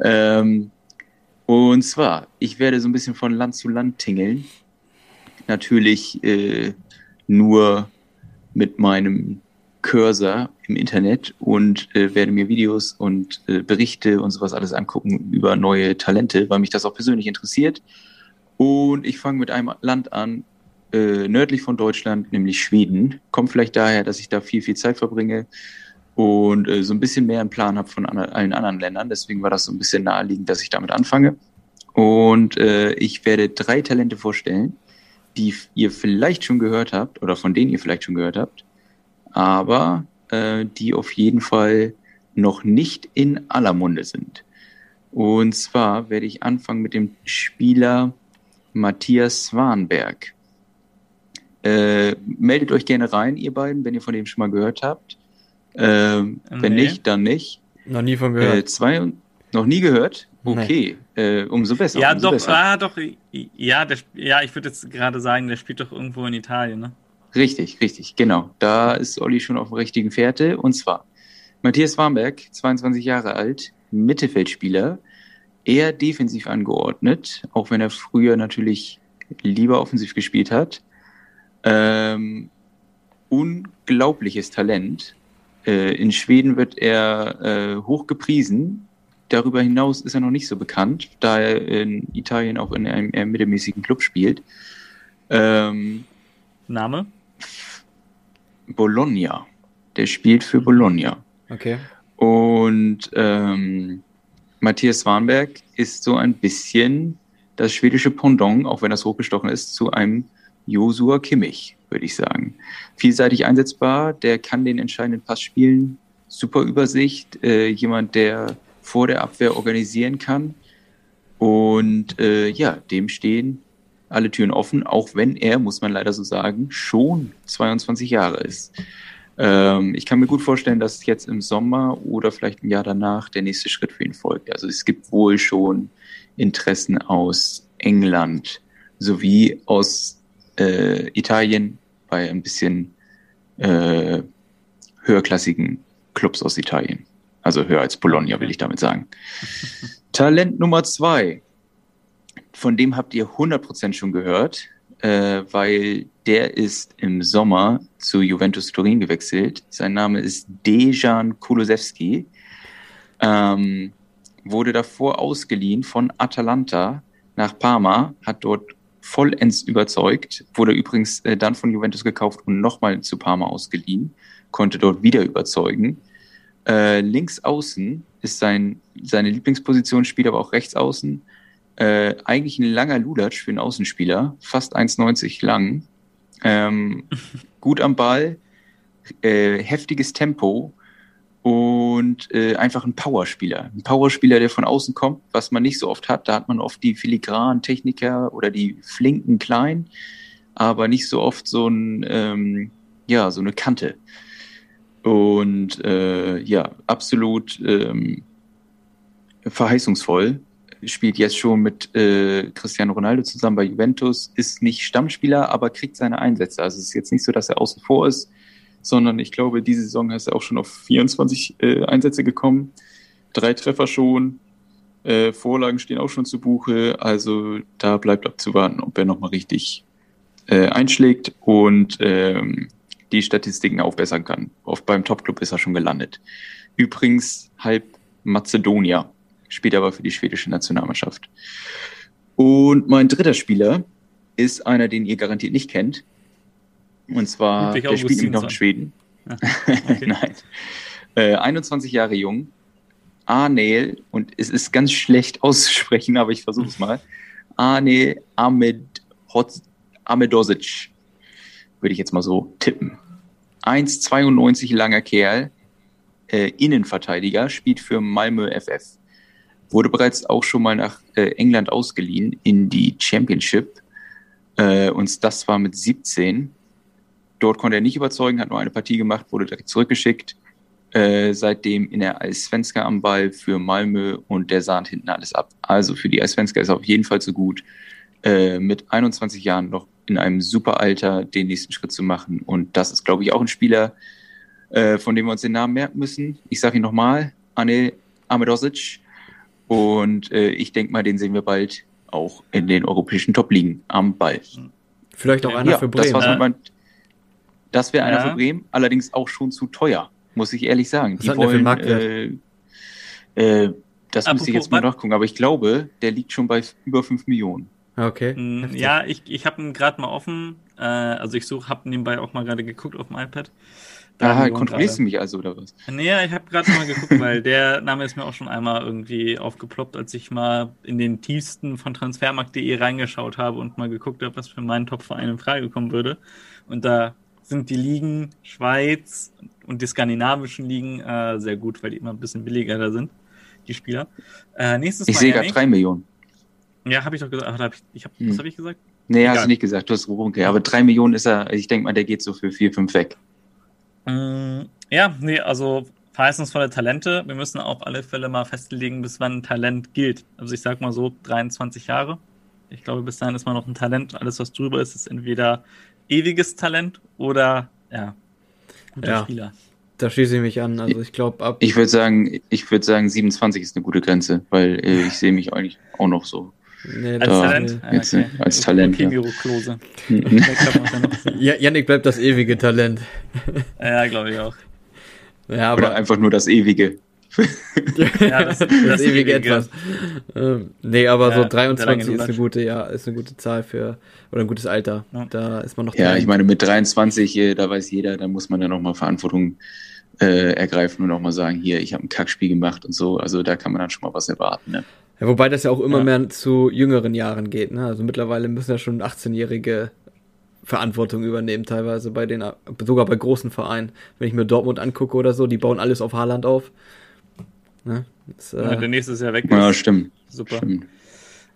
Ähm, und zwar, ich werde so ein bisschen von Land zu Land tingeln. Natürlich äh, nur mit meinem Cursor im Internet und äh, werde mir Videos und äh, Berichte und sowas alles angucken über neue Talente, weil mich das auch persönlich interessiert. Und ich fange mit einem Land an, äh, nördlich von Deutschland, nämlich Schweden. Kommt vielleicht daher, dass ich da viel, viel Zeit verbringe und äh, so ein bisschen mehr einen Plan habe von an allen anderen Ländern. Deswegen war das so ein bisschen naheliegend, dass ich damit anfange. Und äh, ich werde drei Talente vorstellen, die ihr vielleicht schon gehört habt oder von denen ihr vielleicht schon gehört habt, aber äh, die auf jeden Fall noch nicht in aller Munde sind. Und zwar werde ich anfangen mit dem Spieler Matthias Swanberg. Äh, meldet euch gerne rein, ihr beiden, wenn ihr von dem schon mal gehört habt. Ähm, nee. Wenn nicht, dann nicht. Noch nie von gehört. Äh, zwei, noch nie gehört? Okay, nee. äh, umso besser. Ja, umso doch, besser. ah, doch, ja, der, ja, ich würde jetzt gerade sagen, der spielt doch irgendwo in Italien, ne? Richtig, richtig, genau. Da ist Olli schon auf der richtigen Fährte. Und zwar Matthias Warmberg, 22 Jahre alt, Mittelfeldspieler, eher defensiv angeordnet, auch wenn er früher natürlich lieber offensiv gespielt hat. Ähm, unglaubliches Talent. Äh, in Schweden wird er äh, hoch gepriesen. Darüber hinaus ist er noch nicht so bekannt, da er in Italien auch in einem eher mittelmäßigen Club spielt. Ähm, Name? Bologna. Der spielt für Bologna. Okay. Und ähm, Matthias Swanberg ist so ein bisschen das schwedische Pendant, auch wenn das hochgestochen ist, zu einem Josua Kimmich, würde ich sagen. Vielseitig einsetzbar, der kann den entscheidenden Pass spielen, super Übersicht, äh, jemand, der vor der Abwehr organisieren kann. Und äh, ja, dem stehen alle Türen offen, auch wenn er, muss man leider so sagen, schon 22 Jahre ist. Ähm, ich kann mir gut vorstellen, dass jetzt im Sommer oder vielleicht ein Jahr danach der nächste Schritt für ihn folgt. Also es gibt wohl schon Interessen aus England sowie aus äh, Italien bei ein bisschen äh, höherklassigen Clubs aus Italien. Also höher als Bologna, will ich damit sagen. <laughs> Talent Nummer zwei. Von dem habt ihr 100% schon gehört, äh, weil der ist im Sommer zu Juventus Turin gewechselt. Sein Name ist Dejan Kulusewski. Ähm, wurde davor ausgeliehen von Atalanta nach Parma, hat dort vollends überzeugt, wurde übrigens äh, dann von Juventus gekauft und nochmal zu Parma ausgeliehen, konnte dort wieder überzeugen. Äh, links außen ist sein, seine Lieblingsposition, spielt aber auch rechts außen. Äh, eigentlich ein langer Lulatsch für einen Außenspieler, fast 1,90 lang. Ähm, <laughs> gut am Ball, äh, heftiges Tempo und äh, einfach ein Powerspieler. Ein Powerspieler, der von außen kommt, was man nicht so oft hat. Da hat man oft die filigranen Techniker oder die flinken Kleinen, aber nicht so oft so ein, ähm, ja, so eine Kante. Und äh, ja, absolut ähm, verheißungsvoll. Spielt jetzt schon mit äh, Cristiano Ronaldo zusammen bei Juventus, ist nicht Stammspieler, aber kriegt seine Einsätze. Also es ist jetzt nicht so, dass er außen vor ist, sondern ich glaube, diese Saison ist er auch schon auf 24 äh, Einsätze gekommen. Drei Treffer schon, äh, Vorlagen stehen auch schon zu Buche. Also da bleibt abzuwarten, ob er nochmal richtig äh, einschlägt und ähm, die Statistiken aufbessern kann. Oft beim Topclub ist er schon gelandet. Übrigens halb Mazedonier, spielt aber für die schwedische Nationalmannschaft. Und mein dritter Spieler ist einer, den ihr garantiert nicht kennt. Und zwar, der spielt nämlich noch in Schweden. Ja. <laughs> Okay. <laughs> Nein. Äh, 21 Jahre jung. Arnel, und es ist ganz schlecht auszusprechen, aber ich versuche es mal. Arne Ahmed Amedosic, würde ich jetzt mal so tippen. 1,92 langer Kerl, äh, Innenverteidiger, spielt für Malmö FF. Wurde bereits auch schon mal nach äh, England ausgeliehen in die Championship. Äh, und das war mit 17. Dort konnte er nicht überzeugen, hat nur eine Partie gemacht, wurde direkt zurückgeschickt. Äh, seitdem in der Eisvenska am Ball für Malmö und der sahnt hinten alles ab. Also für die Eisvenska ist er auf jeden Fall so gut, äh, mit 21 Jahren noch in einem super Alter den nächsten Schritt zu machen. Und das ist, glaube ich, auch ein Spieler, äh, von dem wir uns den Namen merken müssen. Ich sage ihn nochmal, Anel Amedosic. Und äh, ich denke mal, den sehen wir bald auch in den europäischen Top-Ligen am Ball. Vielleicht auch einer ja, für Bremen. Das, mein, das wäre einer ja. für Bremen, allerdings auch schon zu teuer, muss ich ehrlich sagen. Was Die wollen, äh, äh, das Apropos, müsste ich jetzt mal nachgucken, aber ich glaube, der liegt schon bei über 5 Millionen. Okay. Mm, ja, ich, ich habe ihn gerade mal offen. Äh, also ich suche, habe nebenbei auch mal gerade geguckt auf dem iPad. Da ah, kontrollierst du mich also oder was? Nee, ich habe gerade mal geguckt, weil <laughs> der Name ist mir auch schon einmal irgendwie aufgeploppt, als ich mal in den tiefsten von transfermarkt.de reingeschaut habe und mal geguckt habe, was für meinen Top-Verein in Frage kommen würde. Und da sind die Ligen Schweiz und die skandinavischen Ligen äh, sehr gut, weil die immer ein bisschen billiger da sind, die Spieler. Äh, nächstes ich sehe gerade drei Millionen. Ja, habe ich doch gesagt. Hab ich, ich hab, hm. Was habe ich gesagt? Nee, Egal. hast du nicht gesagt. Du hast okay. Aber drei Millionen ist er, ich denke mal, der geht so für vier, fünf weg. Mm, ja, nee, also verheißungsvolle Talente. Wir müssen auf alle Fälle mal festlegen, bis wann ein Talent gilt. Also ich sag mal so 23 Jahre. Ich glaube, bis dahin ist man noch ein Talent. Alles, was drüber ist, ist entweder ewiges Talent oder ja, guter ja. Spieler. da schließe ich mich an. Also ich glaube ab. Ich würde sagen, ich würde sagen, 27 ist eine gute Grenze, weil äh, ich sehe mich eigentlich auch noch so. Nee, Als da- Talent? Ja, Jetzt, äh, als Talent, Okay, ja. Mhm. Ja Yannick bleibt das ewige Talent. Ja, glaube ich auch. Ja, Oder aber einfach nur das Ewige. Ja, das- <laughs> das, das ewige Ewige. etwas. Ähm, nee, aber Ja, so der 23 lange ist eine gute, ja, ist eine gute Zahl für oder ein gutes Alter. Ja. Da ist man noch Ja, ich meine, mit 23, äh, da weiß jeder, da muss man dann auch mal Verantwortung äh, ergreifen und auch mal sagen, hier, ich habe ein Kackspiel gemacht und so. Also da kann man dann schon mal was erwarten. Ne? Ja, wobei das ja auch immer Ja. mehr zu jüngeren Jahren geht. Ne? Also mittlerweile müssen ja schon 18-Jährige Verantwortung übernehmen, teilweise bei den, sogar bei großen Vereinen. Wenn ich mir Dortmund angucke oder so, die bauen alles auf Haaland auf. Ne? Das, Ja, der äh, nächste ist ja weg. Ja, ist. stimmt. Super. stimmt.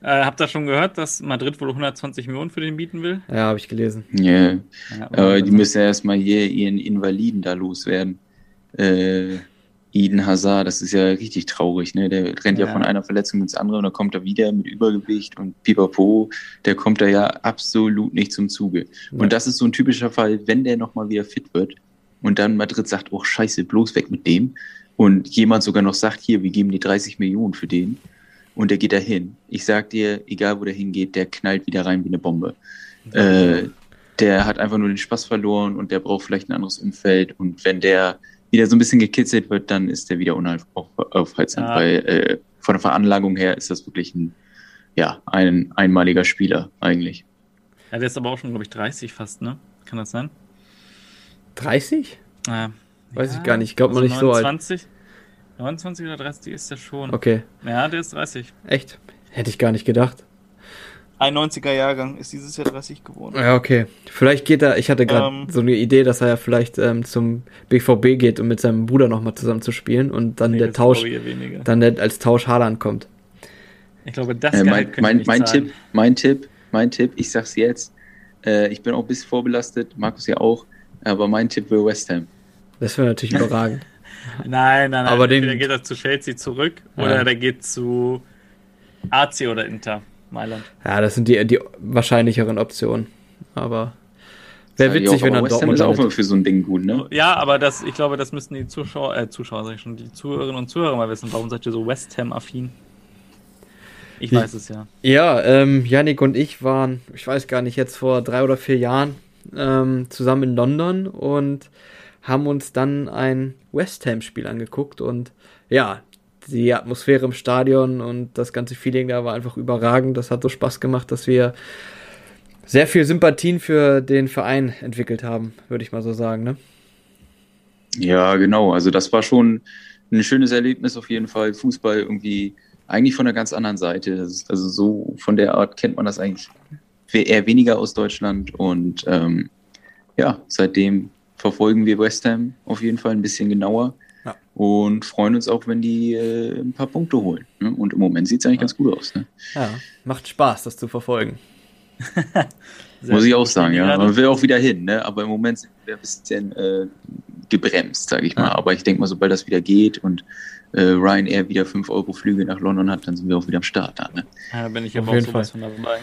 Äh, habt ihr schon gehört, dass Madrid wohl 120 Millionen für den bieten will? ja, habe ich gelesen. Yeah. Ja, Aber die müssen ja erstmal hier ihren Invaliden da loswerden. Äh, Eden Hazard, das ist ja richtig traurig, ne? Der rennt ja, Ja. von einer Verletzung ins andere und dann kommt er wieder mit Übergewicht und Pipapo, der kommt da ja absolut nicht zum Zuge. Ja. Und das ist so ein typischer Fall, wenn der nochmal wieder fit wird und dann Madrid sagt, oh scheiße, bloß weg mit dem und jemand sogar noch sagt, hier, wir geben die 30 Millionen für den und der geht da hin. Ich sag dir, egal wo der hingeht, der knallt wieder rein wie eine Bombe. Äh, der hat einfach nur den Spaß verloren und der braucht vielleicht ein anderes Umfeld. Und wenn der wieder so ein bisschen gekitzelt wird, dann ist der wieder unaufhaltsam. Ja. Weil äh, von der Veranlagung her ist das wirklich ein, ja, ein einmaliger Spieler eigentlich. Ja, der ist aber auch schon, glaube ich, 30 fast, ne? Kann das sein? 30? Äh, Weiß ich gar nicht. Ich glaub mal nicht so alt. 29, 29 oder 30 ist der schon. Okay, Ja, der ist 30. echt? Hätte ich gar nicht gedacht. Ein 90er Jahrgang ist dieses Jahr 30 geworden. Ja, okay. Vielleicht geht er, ich hatte gerade Ähm. so eine Idee, dass er ja vielleicht ähm, zum BVB geht, um mit seinem Bruder nochmal zusammen zu spielen und dann Nee, der Tausch, glaube dann der als Tausch Haaland kommt. Ich glaube, das Äh, mein mein, mein. Tipp, mein Tipp, mein Tipp, ich sag's jetzt, äh, ich bin auch ein bisschen vorbelastet, Markus ja auch, aber mein Tipp wäre West Ham. Das wäre natürlich <laughs> überragend. Nein, nein, nein. Aber den- Entweder geht er zu Chelsea zurück Ja. oder der geht zu AC oder Inter Mailand. Ja, das sind die, die wahrscheinlicheren Optionen. Aber wäre ich witzig, auch, wenn er Ham Dortmund ist auch immer für so ein Ding gut, ne? Ja, aber das, ich glaube, das müssten die Zuschauer, äh, Zuschauer sag ich schon, die Zuhörerinnen und Zuhörer mal wissen. Warum seid ihr so West Ham-affin? Ich Wie- weiß es ja. Ja, ähm, Yannick und ich waren, ich weiß gar nicht, jetzt vor drei oder vier Jahren ähm, zusammen in London und haben uns dann ein West Ham-Spiel angeguckt und ja, die Atmosphäre im Stadion und das ganze Feeling da war einfach überragend. Das hat so Spaß gemacht, dass wir sehr viel Sympathien für den Verein entwickelt haben, würde ich mal so sagen. Ne? Ja, genau. Also das war schon ein schönes Erlebnis auf jeden Fall. Fußball irgendwie eigentlich von einer ganz anderen Seite. Also so von der Art kennt man das eigentlich eher weniger aus Deutschland. Und ähm, ja, seitdem verfolgen wir West Ham auf jeden Fall ein bisschen genauer Ja. und freuen uns auch, wenn die äh, ein paar Punkte holen. Ne? Und im Moment sieht es eigentlich Ja. ganz gut aus. Ne? Ja, macht Spaß, das zu verfolgen. <laughs> Muss ich auch sagen, ja. Man will auch wieder hin, ne? Aber im Moment sind wir ein bisschen äh, gebremst, sage ich mal. Ja. Aber ich denke mal, sobald das wieder geht und äh, Ryanair wieder 5 Euro Flüge nach London hat, dann sind wir auch wieder am Start da, ne? Ja, da bin ich Auf aber auch jeden sowas von dabei.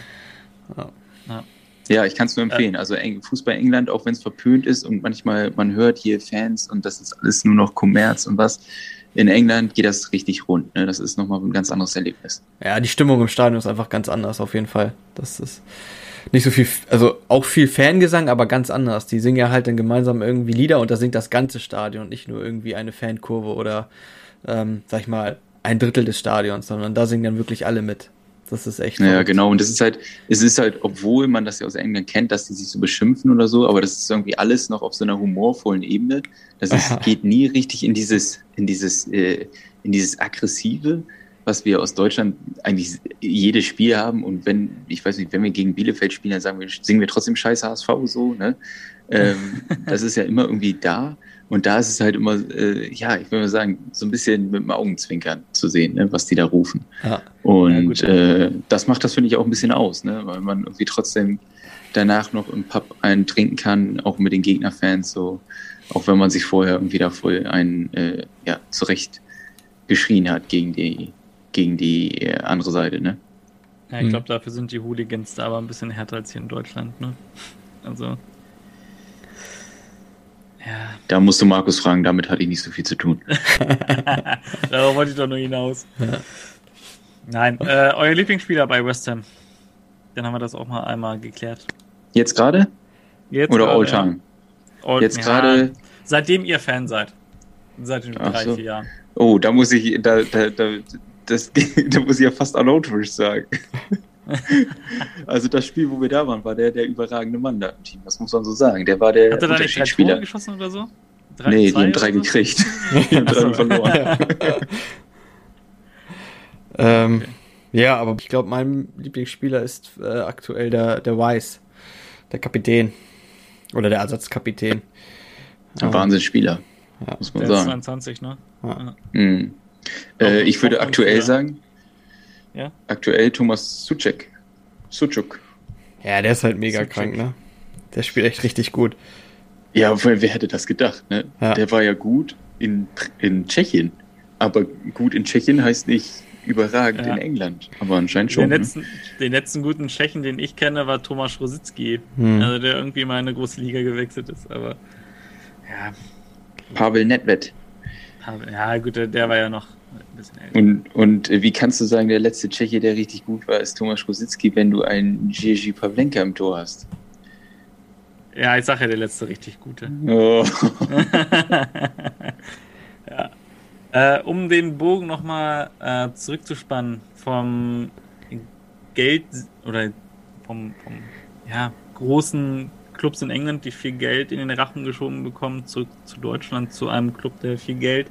Ja, ich kann es nur empfehlen. Also Fußball England, auch wenn es verpönt ist und manchmal man hört hier Fans und das ist alles nur noch Kommerz und was. In England geht das richtig rund. Ne? Das ist nochmal ein ganz anderes Erlebnis. Ja, die Stimmung im Stadion ist einfach ganz anders, auf jeden Fall. Das ist nicht so viel, also auch viel Fangesang, aber ganz anders. Die singen ja halt dann gemeinsam irgendwie Lieder und da singt das ganze Stadion, nicht nur irgendwie eine Fankurve oder, ähm, sag ich mal, ein Drittel des Stadions, sondern da singen dann wirklich alle mit. Das ist echt. Ja, verrückt. genau. Und das ist halt, es ist halt, obwohl man das ja aus England kennt, dass die sich so beschimpfen oder so, aber das ist irgendwie alles noch auf so einer humorvollen Ebene. Das ist, geht nie richtig in dieses, in dieses, äh, in dieses aggressive, was wir aus Deutschland eigentlich jedes Spiel haben. Und wenn, ich weiß nicht, wenn wir gegen Bielefeld spielen, dann sagen wir, singen wir trotzdem Scheiß HSV so, ne? Ähm, <laughs> das ist ja immer irgendwie da. Und da ist es halt immer, äh, ja, ich würde mal sagen, so ein bisschen mit dem Augenzwinkern zu sehen, ne, was die da rufen. Ja. Ja, Und gut. äh, das macht das, finde ich, auch ein bisschen aus, ne? weil man irgendwie trotzdem danach noch im Pub einen trinken kann, auch mit den Gegnerfans, so, auch wenn man sich vorher irgendwie da voll einen äh, ja, zurecht geschrien hat gegen die, gegen die äh, andere Seite. Ne? Ja, ich Mhm. glaube, dafür sind die Hooligans da aber ein bisschen härter als hier in Deutschland, ne? Also. Ja, Da musst du Markus fragen, damit hatte ich nicht so viel zu tun. <laughs> darauf wollte ich doch nur hinaus. Nein, äh, euer Lieblingsspieler bei West Ham. Dann haben wir das auch mal einmal geklärt. Jetzt gerade? Jetzt Oder gerade, Alltime? ja. All- Jetzt ja, gerade. Seitdem ihr Fan seid. Seit den drei, so. vier Jahren. Oh, da muss ich, da, da, da, das, <laughs> da muss ich ja fast Arnautovic sagen. <laughs> also das Spiel, wo wir da waren, war der der überragende Mann da im Team. Das muss man so sagen. Der war der Habt ihr da nicht drei Tore Unterschiedsspieler. geschossen oder so? Nee, <laughs> die haben drei so? gekriegt. Die haben drei verloren. Ähm, Okay. Ja, aber ich glaube, mein Lieblingsspieler ist äh, aktuell der, der Weiss, der Kapitän. Oder der Ersatzkapitän. Ein Wahnsinnsspieler, Ja. muss Der man ist sagen. 22, ne? Ja. Mhm. Äh, ich würde aktuell Spieler. sagen, Ja? aktuell Thomas Suchek. Suchuk. Ja, der ist halt mega Suchek. krank, ne? Der spielt echt richtig gut. Ja, weil wer hätte das gedacht, ne? Ja. Der war ja gut in, in Tschechien. Aber gut in Tschechien heißt nicht überragend Ja. in England. Aber anscheinend Den schon. Ne? letzten, den letzten guten Tschechen, den ich kenne, war Thomas Rositzky. Hm. Also der irgendwie mal in eine große Liga gewechselt ist. Aber ja, Pavel Nedved. ja gut, der, der war ja noch. Und, und äh, wie kannst du sagen, der letzte Tscheche, der richtig gut war, ist Thomas Rositzky, wenn du einen Jerzy Pavlenka im Tor hast? Ja, ich sag ja, der letzte richtig gute. <laughs> Oh. <laughs> ja. Äh, um den Bogen nochmal äh, zurückzuspannen vom Geld oder vom, vom ja, großen Clubs in England, die viel Geld in den Rachen geschoben bekommen, zurück zu Deutschland, zu einem Club, der viel Geld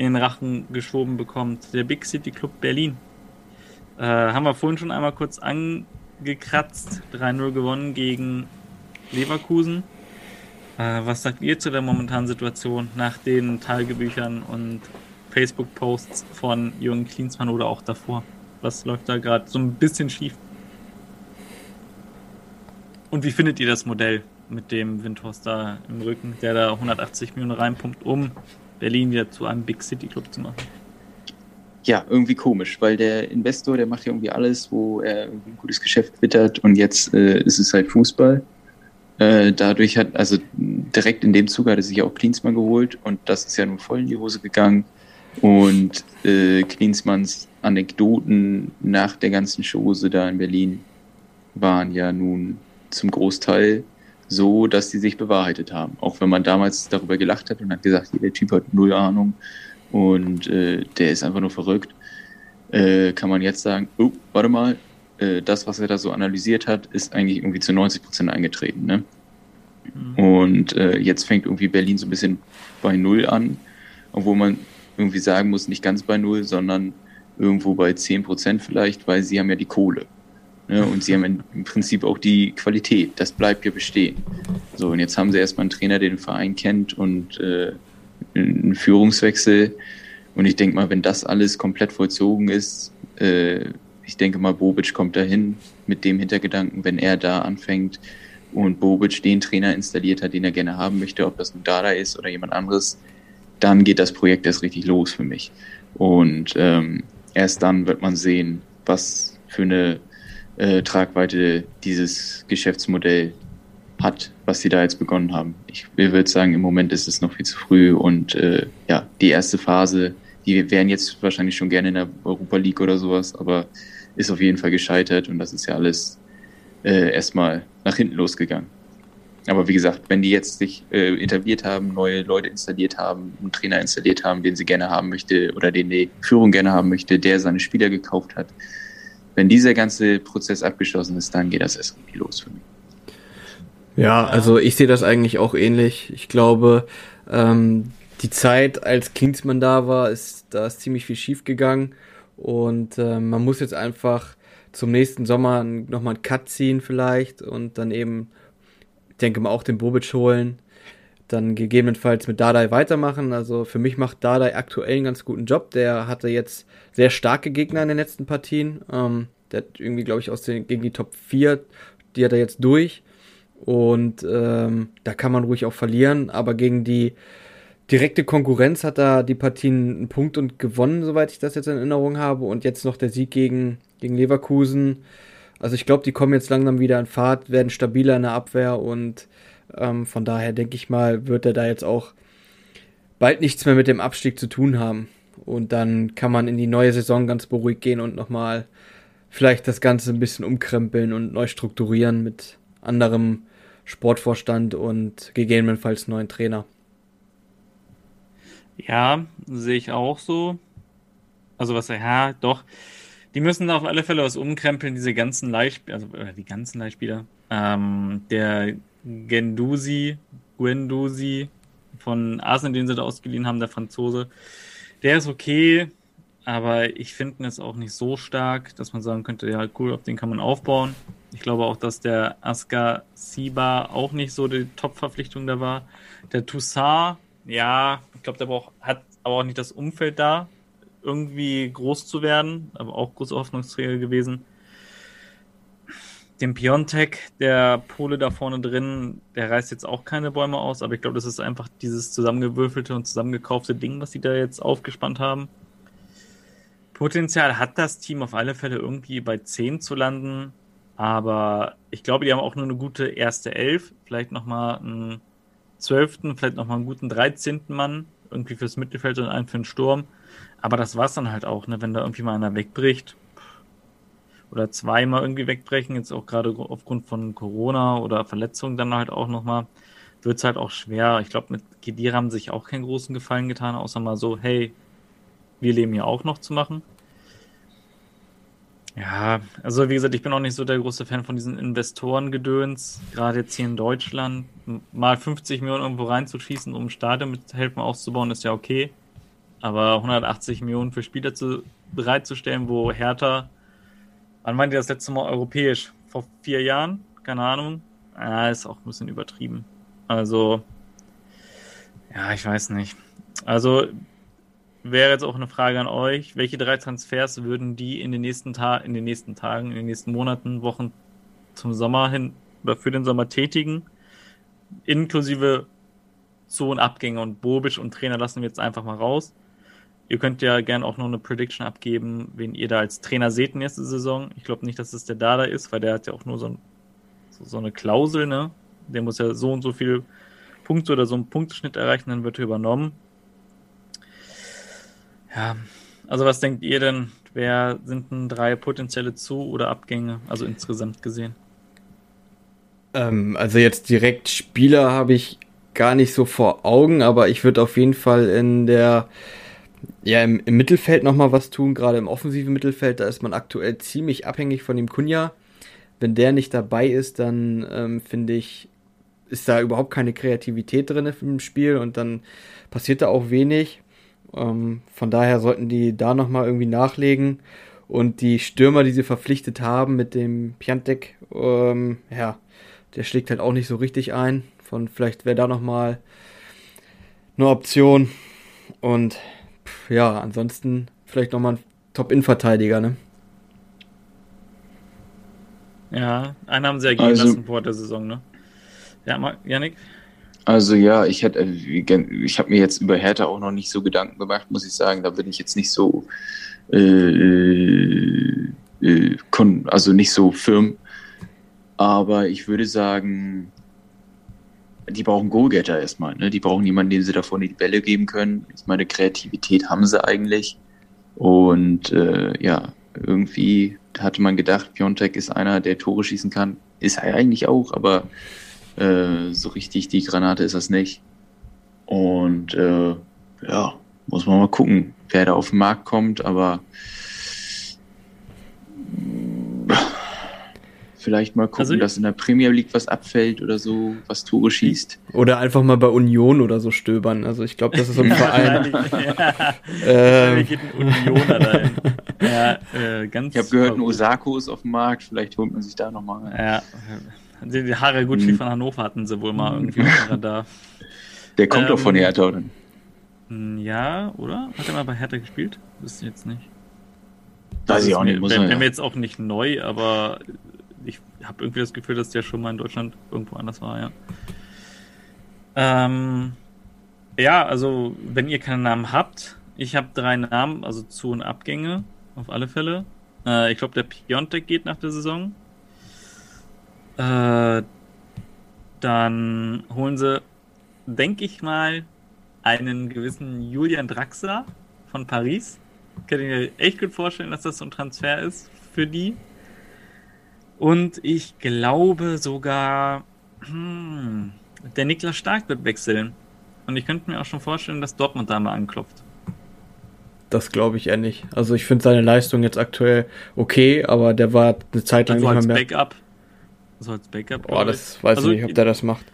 in den Rachen geschoben bekommt, der Big City Club Berlin. Äh, haben wir vorhin schon einmal kurz angekratzt, 3-0 gewonnen gegen Leverkusen. Äh, was sagt ihr zu der momentanen Situation nach den Tagebüchern und Facebook-Posts von Jürgen Klinsmann oder auch davor? Was läuft da gerade so ein bisschen schief? Und wie findet ihr das Modell mit dem Windhorst da im Rücken, der da 180 Millionen reinpumpt, um Berlin wieder zu einem Big City Club zu machen? Ja, irgendwie komisch, weil der Investor, der macht ja irgendwie alles, wo er ein gutes Geschäft wittert und jetzt äh, ist es halt Fußball. Äh, dadurch hat, also direkt in dem Zug hat er sich auch Klinsmann geholt und das ist ja nun voll in die Hose gegangen. Und äh, Klinsmanns Anekdoten nach der ganzen Chose da in Berlin waren ja nun zum Großteil so, dass sie sich bewahrheitet haben. Auch wenn man damals darüber gelacht hat und hat gesagt, der Typ hat null Ahnung und äh, der ist einfach nur verrückt, äh, kann man jetzt sagen, oh, warte mal, äh, das, was er da so analysiert hat, ist eigentlich irgendwie zu 90 Prozent eingetreten. Ne? Und äh, jetzt fängt irgendwie Berlin so ein bisschen bei Null an, obwohl man irgendwie sagen muss, nicht ganz bei Null, sondern irgendwo bei 10 Prozent vielleicht, weil sie haben ja die Kohle. Ne? Und sie haben im Prinzip auch die Qualität. Das bleibt ja bestehen. So, und jetzt haben sie erstmal einen Trainer, der den Verein kennt und äh, einen Führungswechsel. Und ich denke mal, wenn das alles komplett vollzogen ist, äh, ich denke mal, Bobic kommt dahin mit dem Hintergedanken, wenn er da anfängt und Bobic den Trainer installiert hat, den er gerne haben möchte, ob das nun Dada ist oder jemand anderes, dann geht das Projekt erst richtig los für mich. Und ähm, erst dann wird man sehen, was für eine äh, Tragweite dieses Geschäftsmodell hat, was sie da jetzt begonnen haben. Ich würde sagen, im Moment ist es noch viel zu früh und äh, ja, die erste Phase, die wären jetzt wahrscheinlich schon gerne in der Europa League oder sowas, aber ist auf jeden Fall gescheitert und das ist ja alles äh, erstmal nach hinten losgegangen. Aber wie gesagt, wenn die jetzt sich äh, etabliert haben, neue Leute installiert haben, einen Trainer installiert haben, den sie gerne haben möchte oder den die Führung gerne haben möchte, der seine Spieler gekauft hat, wenn dieser ganze Prozess abgeschlossen ist, dann geht das erst los für mich. Ja, also ich sehe das eigentlich auch ähnlich. Ich glaube, ähm, die Zeit, als Klinsmann da war, ist da ist ziemlich viel schief gegangen und äh, man muss jetzt einfach zum nächsten Sommer nochmal einen Cut ziehen vielleicht und dann eben, ich denke mal, auch den Bobic holen, dann gegebenenfalls mit Dardai weitermachen. Also für mich macht Dardai aktuell einen ganz guten Job. Der hatte jetzt sehr starke Gegner in den letzten Partien. Ähm, der hat irgendwie, glaube ich, aus den, gegen die Top 4, die hat er jetzt durch. Und ähm, da kann man ruhig auch verlieren, aber gegen die direkte Konkurrenz hat er die Partien einen Punkt und gewonnen, soweit ich das jetzt in Erinnerung habe. Und jetzt noch der Sieg gegen, gegen Leverkusen. Also ich glaube, die kommen jetzt langsam wieder in Fahrt, werden stabiler in der Abwehr und Ähm, von daher denke ich mal, wird er da jetzt auch bald nichts mehr mit dem Abstieg zu tun haben. Und dann kann man in die neue Saison ganz beruhigt gehen und nochmal vielleicht das Ganze ein bisschen umkrempeln und neu strukturieren mit anderem Sportvorstand und gegebenenfalls neuen Trainer. Ja, sehe ich auch so. Also was, ja, doch. Die müssen auf alle Fälle was umkrempeln, diese ganzen Leihspieler, also äh, die ganzen Leihspieler. Ähm, der Gendusi, Guendouzi von Arsenal, den sie da ausgeliehen haben, der Franzose, der ist okay, aber ich finde ihn jetzt auch nicht so stark, dass man sagen könnte, ja cool, auf den kann man aufbauen. Ich glaube auch, dass der Aska Siba auch nicht so die Top-Verpflichtung da war. Der Toussaint, ja, ich glaube, der braucht, hat aber auch nicht das Umfeld da, irgendwie groß zu werden, aber auch große Hoffnungsträger gewesen. Dem Piontek, der Pole da vorne drin, der reißt jetzt auch keine Bäume aus, aber ich glaube, das ist einfach dieses zusammengewürfelte und zusammengekaufte Ding, was sie da jetzt aufgespannt haben. Potenzial hat das Team auf alle Fälle irgendwie bei 10 zu landen, aber ich glaube, die haben auch nur eine gute erste Elf, vielleicht nochmal einen zwölften, vielleicht nochmal einen guten 13. Mann, irgendwie fürs Mittelfeld und einen für den Sturm. Aber das war's dann halt auch, ne? wenn da irgendwie mal einer wegbricht oder zweimal irgendwie wegbrechen, jetzt auch gerade aufgrund von Corona oder Verletzungen dann halt auch nochmal, wird's halt auch schwer. Ich glaube, mit Kedira haben sich auch keinen großen Gefallen getan, außer mal so, hey, wir leben hier auch noch zu machen. Ja, also wie gesagt, ich bin auch nicht so der große Fan von diesen Investorengedöns, gerade jetzt hier in Deutschland. Mal 50 Millionen irgendwo reinzuschießen, um ein Stadion mit helfen aufzubauen, ist ja okay. Aber 180 Millionen für Spieler zu, bereitzustellen, wo Hertha, wann meint ihr das letzte Mal europäisch? Vor vier Jahren? Keine Ahnung. Ja, ist auch ein bisschen übertrieben. Also, ja, ich weiß nicht. Also, wäre jetzt auch eine Frage an euch. Welche drei Transfers würden die in den nächsten Tagen, in den nächsten Tagen, in den nächsten Monaten, Wochen zum Sommer hin oder für den Sommer tätigen? Inklusive Zo- und Bobic und Trainer lassen wir jetzt einfach mal raus. Ihr könnt ja gerne auch noch eine Prediction abgeben, wen ihr da als Trainer seht nächste Saison. Ich glaube nicht, dass es der Dada ist, weil der hat ja auch nur so, ein, so, so, eine Klausel, ne? Der muss ja so und so viele Punkte oder so einen Punkteschnitt erreichen, dann wird er übernommen. Ja, also was denkt ihr denn? Wer sind denn drei potenzielle Zu- oder Abgänge, also insgesamt gesehen? Ähm, also jetzt direkt Spieler habe ich gar nicht so vor Augen, aber ich würde auf jeden Fall in der ja, im, im Mittelfeld nochmal was tun, gerade im offensiven Mittelfeld, da ist man aktuell ziemlich abhängig von dem Kunja. Wenn der nicht dabei ist, dann ähm, finde ich, ist da überhaupt keine Kreativität drin im Spiel und dann passiert da auch wenig. Ähm, von daher sollten die da nochmal irgendwie nachlegen. Und die Stürmer, die sie verpflichtet haben mit dem Piantek, ähm, ja, der schlägt halt auch nicht so richtig ein. Von vielleicht wäre da nochmal eine Option. Und ja, ansonsten vielleicht nochmal ein Top-In-Verteidiger, ne? Ja, einen haben sie ja gehen also, lassen vor der Saison, ne? Ja, Janik? Also ja, ich hätte, ich habe mir jetzt über Hertha auch noch nicht so Gedanken gemacht, muss ich sagen. Da bin ich jetzt nicht so, äh, äh, also nicht so firm. Aber ich würde sagen, die brauchen Goalgetter erstmal. Ne? Die brauchen jemanden, dem sie da vorne die Bälle geben können. Ich meine, Kreativität haben sie eigentlich. Und äh, ja, irgendwie hatte man gedacht, Piontek ist einer, der Tore schießen kann. Ist er eigentlich auch, aber äh, so richtig die Granate ist das nicht. Und äh, ja, muss man mal gucken, wer da auf den Markt kommt, aber Vielleicht mal gucken, also, dass in der Premier League was abfällt oder so, was Tore schießt. Oder einfach mal bei Union oder so stöbern. Also ich glaube, das ist so <laughs> ein Verein. ja, ähm. geht ein Unioner <laughs> dahin. Ja, äh, ganz ich habe gehört, ein Osako ist auf dem Markt. Vielleicht holt man sich da nochmal. Ja, die, gut hm. von Hannover hatten sie wohl mal irgendwie da. <laughs> Der kommt ähm, doch von Hertha, oder? Hm, ja, oder? Hat er mal bei Hertha gespielt? Wisst ihr jetzt nicht. Weiß ich auch nicht. Muss Wäre ja. mir jetzt auch nicht neu, aber ich habe irgendwie das Gefühl, dass der schon mal in Deutschland irgendwo anders war, ja. Ähm, ja, also wenn ihr keinen Namen habt, ich habe drei Namen, also Zu- und Abgänge, auf alle Fälle. Äh, ich glaube, der Piontek geht nach der Saison. Äh, Dann holen sie, denke ich mal, einen gewissen Julian Draxler von Paris. Kann ich mir echt gut vorstellen, dass das so ein Transfer ist für die. Und ich glaube sogar, hm, der Niklas Stark wird wechseln. Und ich könnte mir auch schon vorstellen, dass Dortmund da mal anklopft. Das glaube ich eher nicht. Also ich finde seine Leistung jetzt aktuell okay, aber der war eine Zeit lang Also nicht als mehr. Backup. So als Backup. Boah, das weiß Also ich nicht, ob der das macht.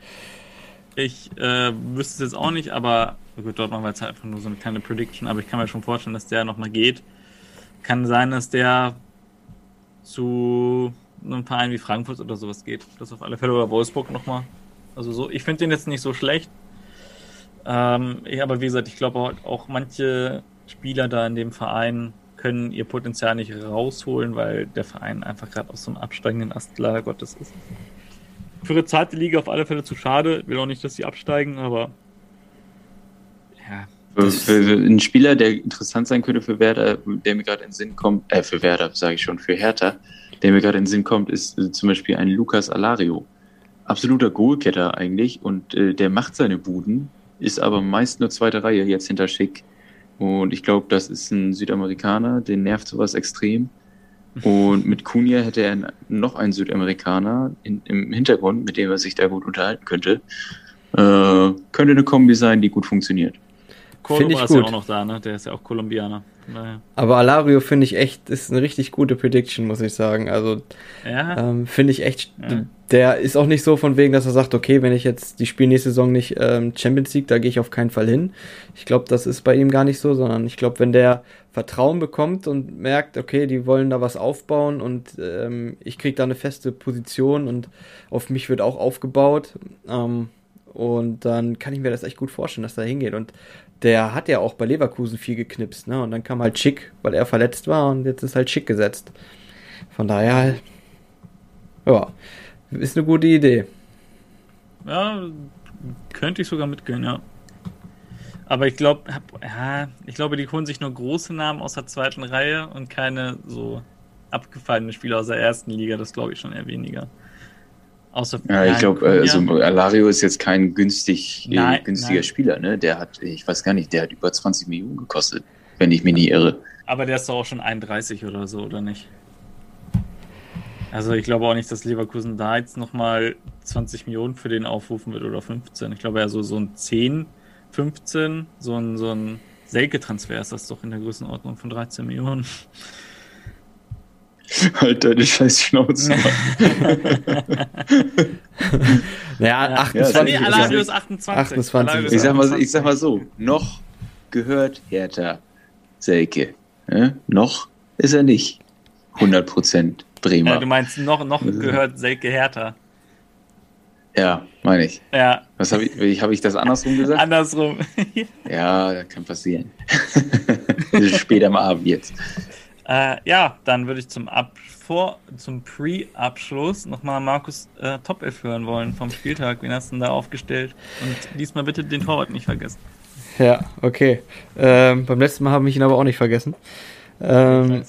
Ich äh, wüsste es jetzt auch nicht, aber gut, Dortmund war jetzt halt einfach nur so eine kleine Prediction, aber ich kann mir schon vorstellen, dass der nochmal geht. Kann sein, dass der zu einem Verein wie Frankfurt oder sowas geht. Das auf alle Fälle oder Wolfsburg nochmal. Also so, ich finde den jetzt nicht so schlecht. Ähm, ich, aber wie gesagt, ich glaube auch, manche Spieler da in dem Verein können ihr Potenzial nicht rausholen, weil der Verein einfach gerade aus so einem absteigenden Ast leider Gottes ist. Für eine zweite Liga auf alle Fälle zu schade. Ich will auch nicht, dass sie absteigen, aber ja, Für, für ein Spieler, der interessant sein könnte für Werder, der mir gerade in den Sinn kommt, äh, für Werder sage ich schon, für Hertha, der mir gerade in den Sinn kommt, ist äh, zum Beispiel ein Lukas Alario. Absoluter Goalgetter eigentlich und äh, der macht seine Buden, ist aber meist nur zweite Reihe jetzt hinter Schick. Und ich glaube, das ist ein Südamerikaner, den nervt sowas extrem. Und mit Cunha hätte er noch einen Südamerikaner in, im Hintergrund, mit dem er sich da gut unterhalten könnte. Äh, könnte eine Kombi sein, die gut funktioniert. Finde ich Cordoba ist ja auch noch da, ne? Der ist ja auch Kolumbianer. Daher. Aber Alario finde ich echt, ist eine richtig gute Prediction, muss ich sagen. Also Ja, ähm, finde ich echt, Ja. der ist auch nicht so von wegen, dass er sagt, okay, wenn ich jetzt die spiele nächste Saison nicht ähm, Champions League, da gehe ich auf keinen Fall hin. Ich glaube, das ist bei ihm gar nicht so, sondern ich glaube, wenn der Vertrauen bekommt und merkt, okay, die wollen da was aufbauen und ähm, ich kriege da eine feste Position und auf mich wird auch aufgebaut. Ähm, und dann kann ich mir das echt gut vorstellen, dass er hingeht. Und der hat ja auch bei Leverkusen viel geknipst, ne? Und dann kam halt Schick, weil er verletzt war und jetzt ist halt Schick gesetzt. Von daher, ja, ist eine gute Idee. ja, könnte ich sogar mitgehen, ja. Aber ich glaube, ja, ich glaube, die holen sich nur große Namen aus der zweiten Reihe und keine so abgefallenen Spieler aus der ersten Liga. Das glaube ich schon eher weniger. Außer Ja, ich glaube, also Alario ist jetzt kein günstig, äh, Nein, günstiger nein. Spieler, ne? Der hat, ich weiß gar nicht, der hat über 20 Millionen gekostet, wenn ich mich nie irre. Aber der ist doch auch schon 31 oder so, oder nicht? Also ich glaube auch nicht, dass Leverkusen da jetzt nochmal 20 Millionen für den aufrufen wird oder 15. Ich glaube ja so, so ein 10, 15, so ein, so ein Selke-Transfer ist das doch in der Größenordnung von 13 Millionen. <laughs> Halt deine scheiß Schnauze. <laughs> Naja, Ja. 28 nee, ist Alario ja- ist 28. 28 Alario ist Ich sag, mal, 28. ich sag mal so, noch gehört Hertha Selke. Ne? Noch ist er nicht 100% Bremer. Ja, du meinst, noch, noch gehört Selke Hertha. Ja, meine ich. Ja, Was habe ich, hab ich das andersrum gesagt? andersrum. <laughs> Ja, das kann passieren. Das ist Später am Abend jetzt. Äh, ja, dann würde ich zum, Ab vor, zum Pre-Abschluss nochmal Markus äh, Top 11 hören wollen vom Spieltag. Wen hast du denn da aufgestellt? Und diesmal bitte den Torwart nicht vergessen. Ja, okay. Ähm, beim letzten Mal habe ich ihn aber auch nicht vergessen. Ähm,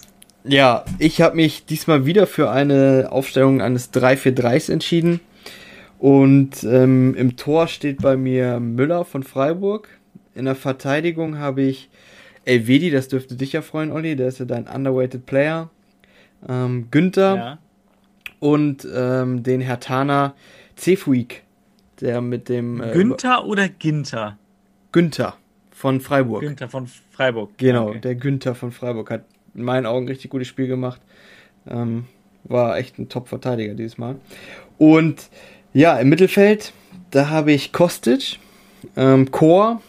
ja, ich habe mich diesmal wieder für eine Aufstellung eines 3-4-3s entschieden. Und ähm, im Tor steht bei mir Müller von Freiburg. In der Verteidigung habe ich Elvedi, das dürfte dich ja freuen, Olli, der ist ja dein underweighted Player. Ähm, Günther Ja. und ähm, den Hertaner Cefuig, der mit dem äh, Günther oder Ginter? Günther von Freiburg. Günther von Freiburg. Genau, Okay. der Günther von Freiburg hat in meinen Augen ein richtig gutes Spiel gemacht. Ähm, war echt ein Top-Verteidiger dieses Mal. Und ja, im Mittelfeld, da habe ich Kostic, ähm, Chor,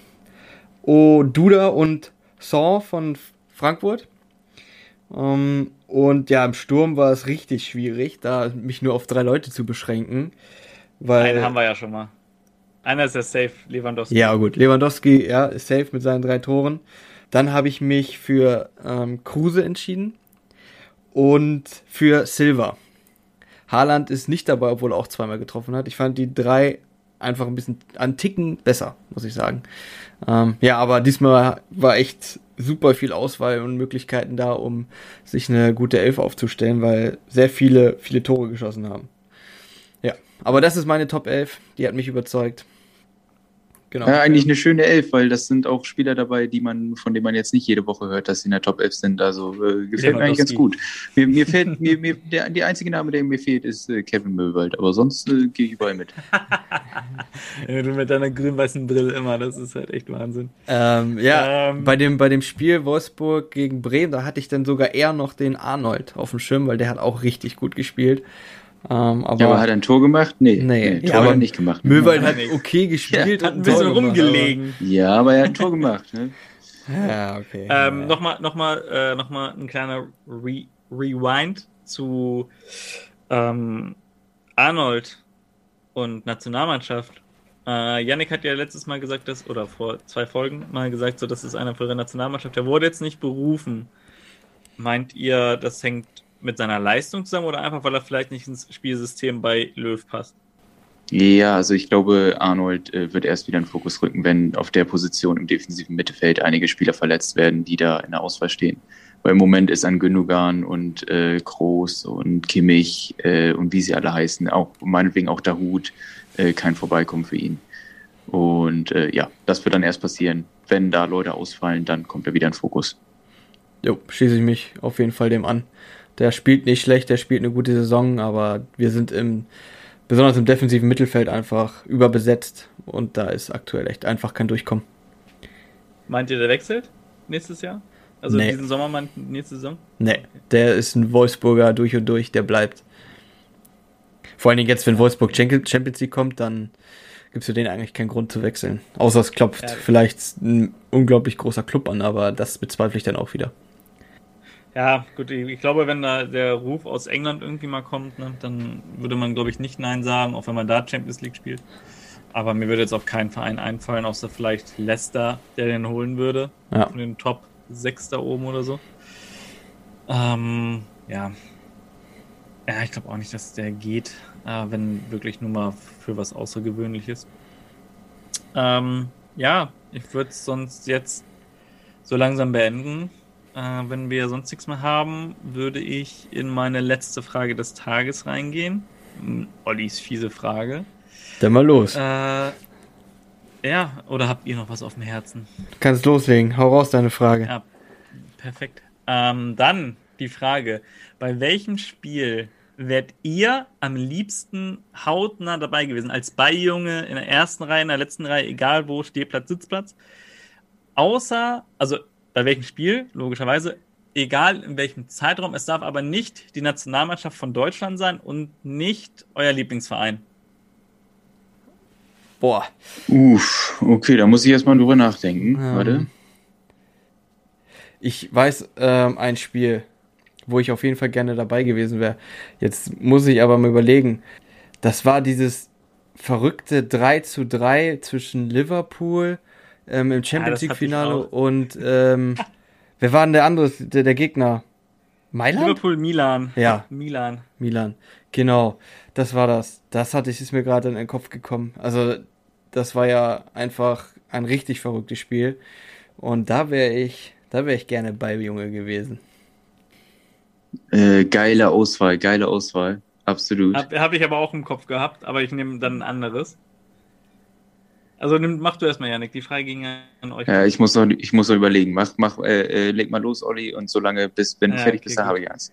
O Duda und Saw von Frankfurt. Ähm, und ja, im Sturm war es richtig schwierig, da mich nur auf drei Leute zu beschränken. Weil, Einen haben wir ja schon mal. Einer ist der Safe, Lewandowski. ja, gut. Lewandowski, ja, ist safe mit seinen drei Toren. Dann habe ich mich für ähm, Kruse entschieden und für Silva. Haaland ist nicht dabei, obwohl er auch zweimal getroffen hat. Ich fand die drei einfach ein bisschen an Ticken besser, muss ich sagen. Ähm, ja, aber diesmal war echt super viel Auswahl und Möglichkeiten da, um sich eine gute Elf aufzustellen, weil sehr viele, viele Tore geschossen haben. Ja, aber das ist meine Top 11. Die hat mich überzeugt. Genau. Ja, eigentlich eine schöne Elf, weil das sind auch Spieler dabei, die man, von denen man jetzt nicht jede Woche hört, dass sie in der Top 11 sind. Also äh, gefällt mir eigentlich ganz gut. Mir, mir fällt, mir, mir, der, die einzige Name, der mir fehlt, ist äh, Kevin Möwald, aber sonst äh, gehe ich überall mit. <laughs> du mit deiner grün-weißen Brille immer, das ist halt echt Wahnsinn. Ähm, ja, ähm, bei, dem, bei dem Spiel Wolfsburg gegen Bremen, da hatte ich dann sogar eher noch den Arnold auf dem Schirm, weil der hat auch richtig gut gespielt. Ähm, aber, ja, aber hat er ein Tor gemacht? Nee, nee, nee Tor ja, hat er nicht gemacht. Möwald hat okay gespielt ja, hat ein bisschen rumgelegen. Aber, ja, aber er hat ein Tor gemacht. Ne? <laughs> Ja, okay. Ähm, ja. Nochmal noch mal, äh, noch mal ein kleiner Re Rewind zu ähm, Arnold und Nationalmannschaft. Äh, Yannick hat ja letztes Mal gesagt, dass, oder vor zwei Folgen mal gesagt, so, das ist einer für die Nationalmannschaft. Der wurde jetzt nicht berufen. Meint ihr, das hängt mit seiner Leistung zusammen oder einfach, weil er vielleicht nicht ins Spielsystem bei Löw passt? Ja, also ich glaube, Arnold äh, wird erst wieder in den Fokus rücken, wenn auf der Position im defensiven Mittelfeld einige Spieler verletzt werden, die da in der Auswahl stehen. Weil im Moment ist an Gündogan und äh, Groß und Kimmich äh, und wie sie alle heißen, auch meinetwegen auch Dahut, äh, kein Vorbeikommen für ihn. Und äh, ja, das wird dann erst passieren. Wenn da Leute ausfallen, dann kommt er wieder in den Fokus. Jo, schließe ich mich auf jeden Fall dem an. Der spielt nicht schlecht, der spielt eine gute Saison, aber wir sind im, besonders im defensiven Mittelfeld einfach überbesetzt und da ist aktuell echt einfach kein Durchkommen. Meint ihr, der wechselt nächstes Jahr? Also nee. diesen Sommer meint nächste Saison? Nee, okay. der ist ein Wolfsburger durch und durch, der bleibt. Vor allen Dingen jetzt, wenn Wolfsburg Champions League kommt, dann gibt es für den eigentlich keinen Grund zu wechseln. Außer es klopft ja. vielleicht ein unglaublich großer Club an, aber das bezweifle ich dann auch wieder. Ja, gut, ich glaube, wenn da der Ruf aus England irgendwie mal kommt, ne, dann würde man, glaube ich, nicht Nein sagen, auch wenn man da Champions League spielt. Aber mir würde jetzt auch kein Verein einfallen, außer vielleicht Leicester, der den holen würde. Ja. Von den Top 6 da oben oder so. Ähm, ja. Ja, ich glaube auch nicht, dass der geht, äh, wenn wirklich nur mal für was Außergewöhnliches. Ähm, ja, ich würde es sonst jetzt so langsam beenden. Äh, wenn wir sonst nichts mehr haben, würde ich in meine letzte Frage des Tages reingehen. Hm, Ollis fiese Frage. Dann mal los. Äh, ja, oder habt ihr noch was auf dem Herzen? Du kannst loslegen. Hau raus deine Frage. Ja, perfekt. Ähm, dann die Frage: Bei welchem Spiel wärt ihr am liebsten hautnah dabei gewesen? Als Beijunge in der ersten Reihe, in der letzten Reihe, egal wo, Stehplatz, Sitzplatz? Außer, also bei welchem Spiel, logischerweise, egal in welchem Zeitraum. Es darf aber nicht die Nationalmannschaft von Deutschland sein und nicht euer Lieblingsverein. Boah. Uff, okay, da muss ich erstmal drüber nachdenken. Ähm, Warte. Ich weiß ähm, ein Spiel, wo ich auf jeden Fall gerne dabei gewesen wäre. Jetzt muss ich aber mal überlegen. Das war dieses verrückte 3 zu 3 zwischen Liverpool ähm, im Champions League Finale und ähm, <laughs> wer war denn der andere, der, der Gegner? Mailand? Liverpool, Milan. Ja. Milan. Milan. Genau. Das war das. Das hatte ich, ist mir gerade in den Kopf gekommen. Also, das war ja einfach ein richtig verrücktes Spiel. Und da wäre ich, da wäre ich gerne bei Junge gewesen. Äh, geile Auswahl, geile Auswahl. Absolut. Habe hab ich aber auch im Kopf gehabt, aber ich nehme dann ein anderes. Also nimm, mach du erstmal, Janik, die Frage ging an euch. Ja, ich muss noch, ich muss noch überlegen. Mach, mach, äh, äh, leg mal los, Olli, und solange bis wenn ja, fertig okay, bist, dann habe ich eins.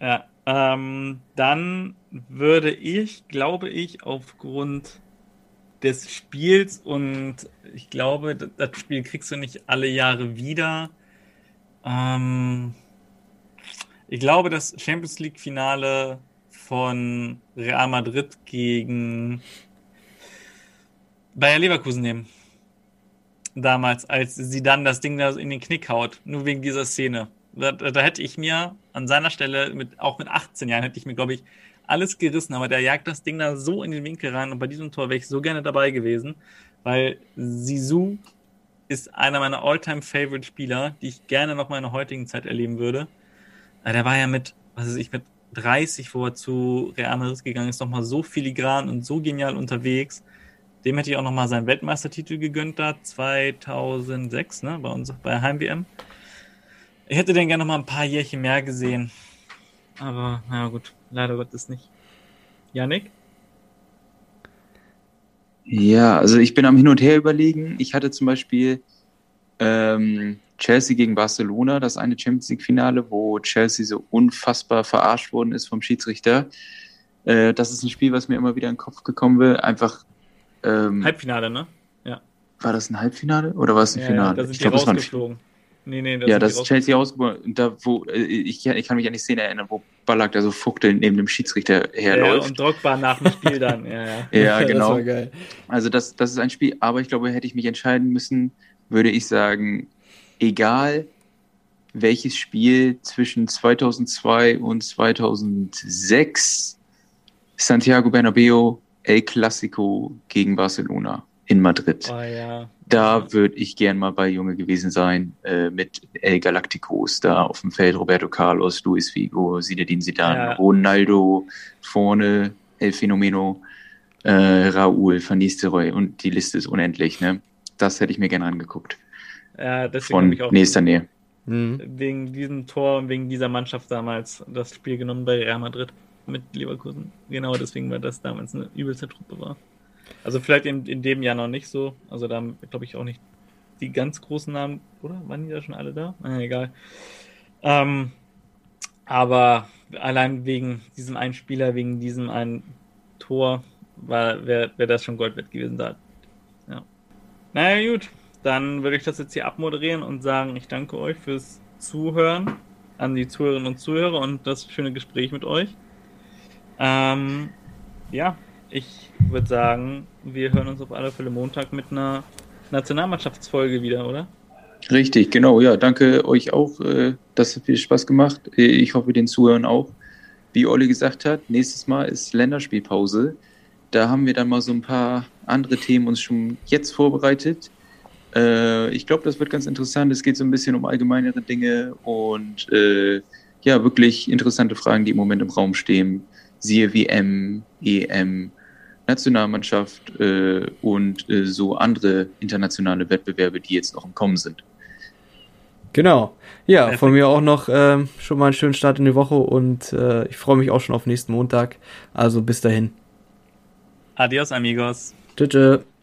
Ja, ähm, dann würde ich, glaube ich, aufgrund des Spiels und ich glaube, das Spiel kriegst du nicht alle Jahre wieder. Ähm, ich glaube, das Champions League Finale von Real Madrid gegen Bayer Leverkusen nehmen. Damals, als sie dann das Ding da in den Knick haut, nur wegen dieser Szene. Da, da hätte ich mir an seiner Stelle, mit, auch mit 18 Jahren, hätte ich mir, glaube ich, alles gerissen, aber der jagt das Ding da so in den Winkel rein und bei diesem Tor wäre ich so gerne dabei gewesen, weil Sisu ist einer meiner All-Time-Favorite-Spieler, die ich gerne noch mal in der heutigen Zeit erleben würde. Der war ja mit, was weiß ich, mit 30, wo er zu Real Madrid gegangen ist, noch mal so filigran und so genial unterwegs. Dem hätte ich auch nochmal seinen Weltmeistertitel gegönnt da, 2006, ne, bei uns, bei Heim-WM. Ich hätte den gerne noch mal ein paar Jährchen mehr gesehen. Aber, naja, gut, leider Gottes nicht. Janik? Ja, also ich bin am Hin und Her überlegen. Ich hatte zum Beispiel ähm, Chelsea gegen Barcelona, das eine Champions League-Finale, wo Chelsea so unfassbar verarscht worden ist vom Schiedsrichter. Äh, das ist ein Spiel, was mir immer wieder in den Kopf gekommen will. Einfach. Ähm, Halbfinale, ne? Ja. War das ein Halbfinale oder war es ein ja, Finale? Ja, da sind ich ein rausgeflogen. Nee, nee, ja, das ist Chelsea rausgeflogen. Da, wo, äh, ich, ich kann mich an die Szene erinnern, wo Ballack da so fuchtelnd neben dem Schiedsrichter herläuft. Ja, und Drogba nach dem Spiel dann. Ja, ja. <laughs> ja <laughs> genau. Das war geil. Also das, das ist ein Spiel, aber ich glaube, hätte ich mich entscheiden müssen, würde ich sagen, egal welches Spiel zwischen 2002 und 2006 Santiago Bernabeo El Clasico gegen Barcelona in Madrid. Oh, ja. Da würde ich gern mal bei Junge gewesen sein, äh, mit El Galacticos da auf dem Feld, Roberto Carlos, Luis Figo, Zinedine Zidane, Ja. Ronaldo vorne, El Fenomeno, äh, Raúl, Van Nistelrooy und die Liste ist unendlich, ne? Das hätte ich mir gerne angeguckt. ja, deswegen Von ich auch nächster Nähe. Wegen diesem Tor und wegen dieser Mannschaft damals das Spiel genommen bei Real Madrid mit Leverkusen. Genau deswegen, weil das damals eine übelste Truppe war. Also vielleicht in, in dem Jahr noch nicht so. Also da glaube ich auch nicht die ganz großen Namen, oder? Waren die da schon alle da? Ah, egal. Ähm, aber allein wegen diesem einen Spieler, wegen diesem einen Tor, wäre wär das schon Gold wert gewesen da. Ja. Naja, gut. Dann würde ich das jetzt hier abmoderieren und sagen, ich danke euch fürs Zuhören an die Zuhörerinnen und Zuhörer und das schöne Gespräch mit euch. Ähm, ja, ich würde sagen, wir hören uns auf alle Fälle Montag mit einer Nationalmannschaftsfolge wieder, oder? Richtig, genau, ja, danke euch auch. Äh, das hat viel Spaß gemacht. Ich hoffe, den Zuhörern auch. Wie Olli gesagt hat, nächstes Mal ist Länderspielpause. Da haben wir dann mal so ein paar andere Themen uns schon jetzt vorbereitet. Äh, ich glaube, das wird ganz interessant. Es geht so ein bisschen um allgemeinere Dinge und äh, ja, wirklich interessante Fragen, die im Moment im Raum stehen. Siehe WM, EM, Nationalmannschaft äh, und äh, so andere internationale Wettbewerbe, die jetzt noch im Kommen sind. Genau. Ja, Perfekt. von mir auch noch ähm, schon mal einen schönen Start in die Woche und äh, ich freue mich auch schon auf nächsten Montag. Also bis dahin. Adios, amigos. Tschüss.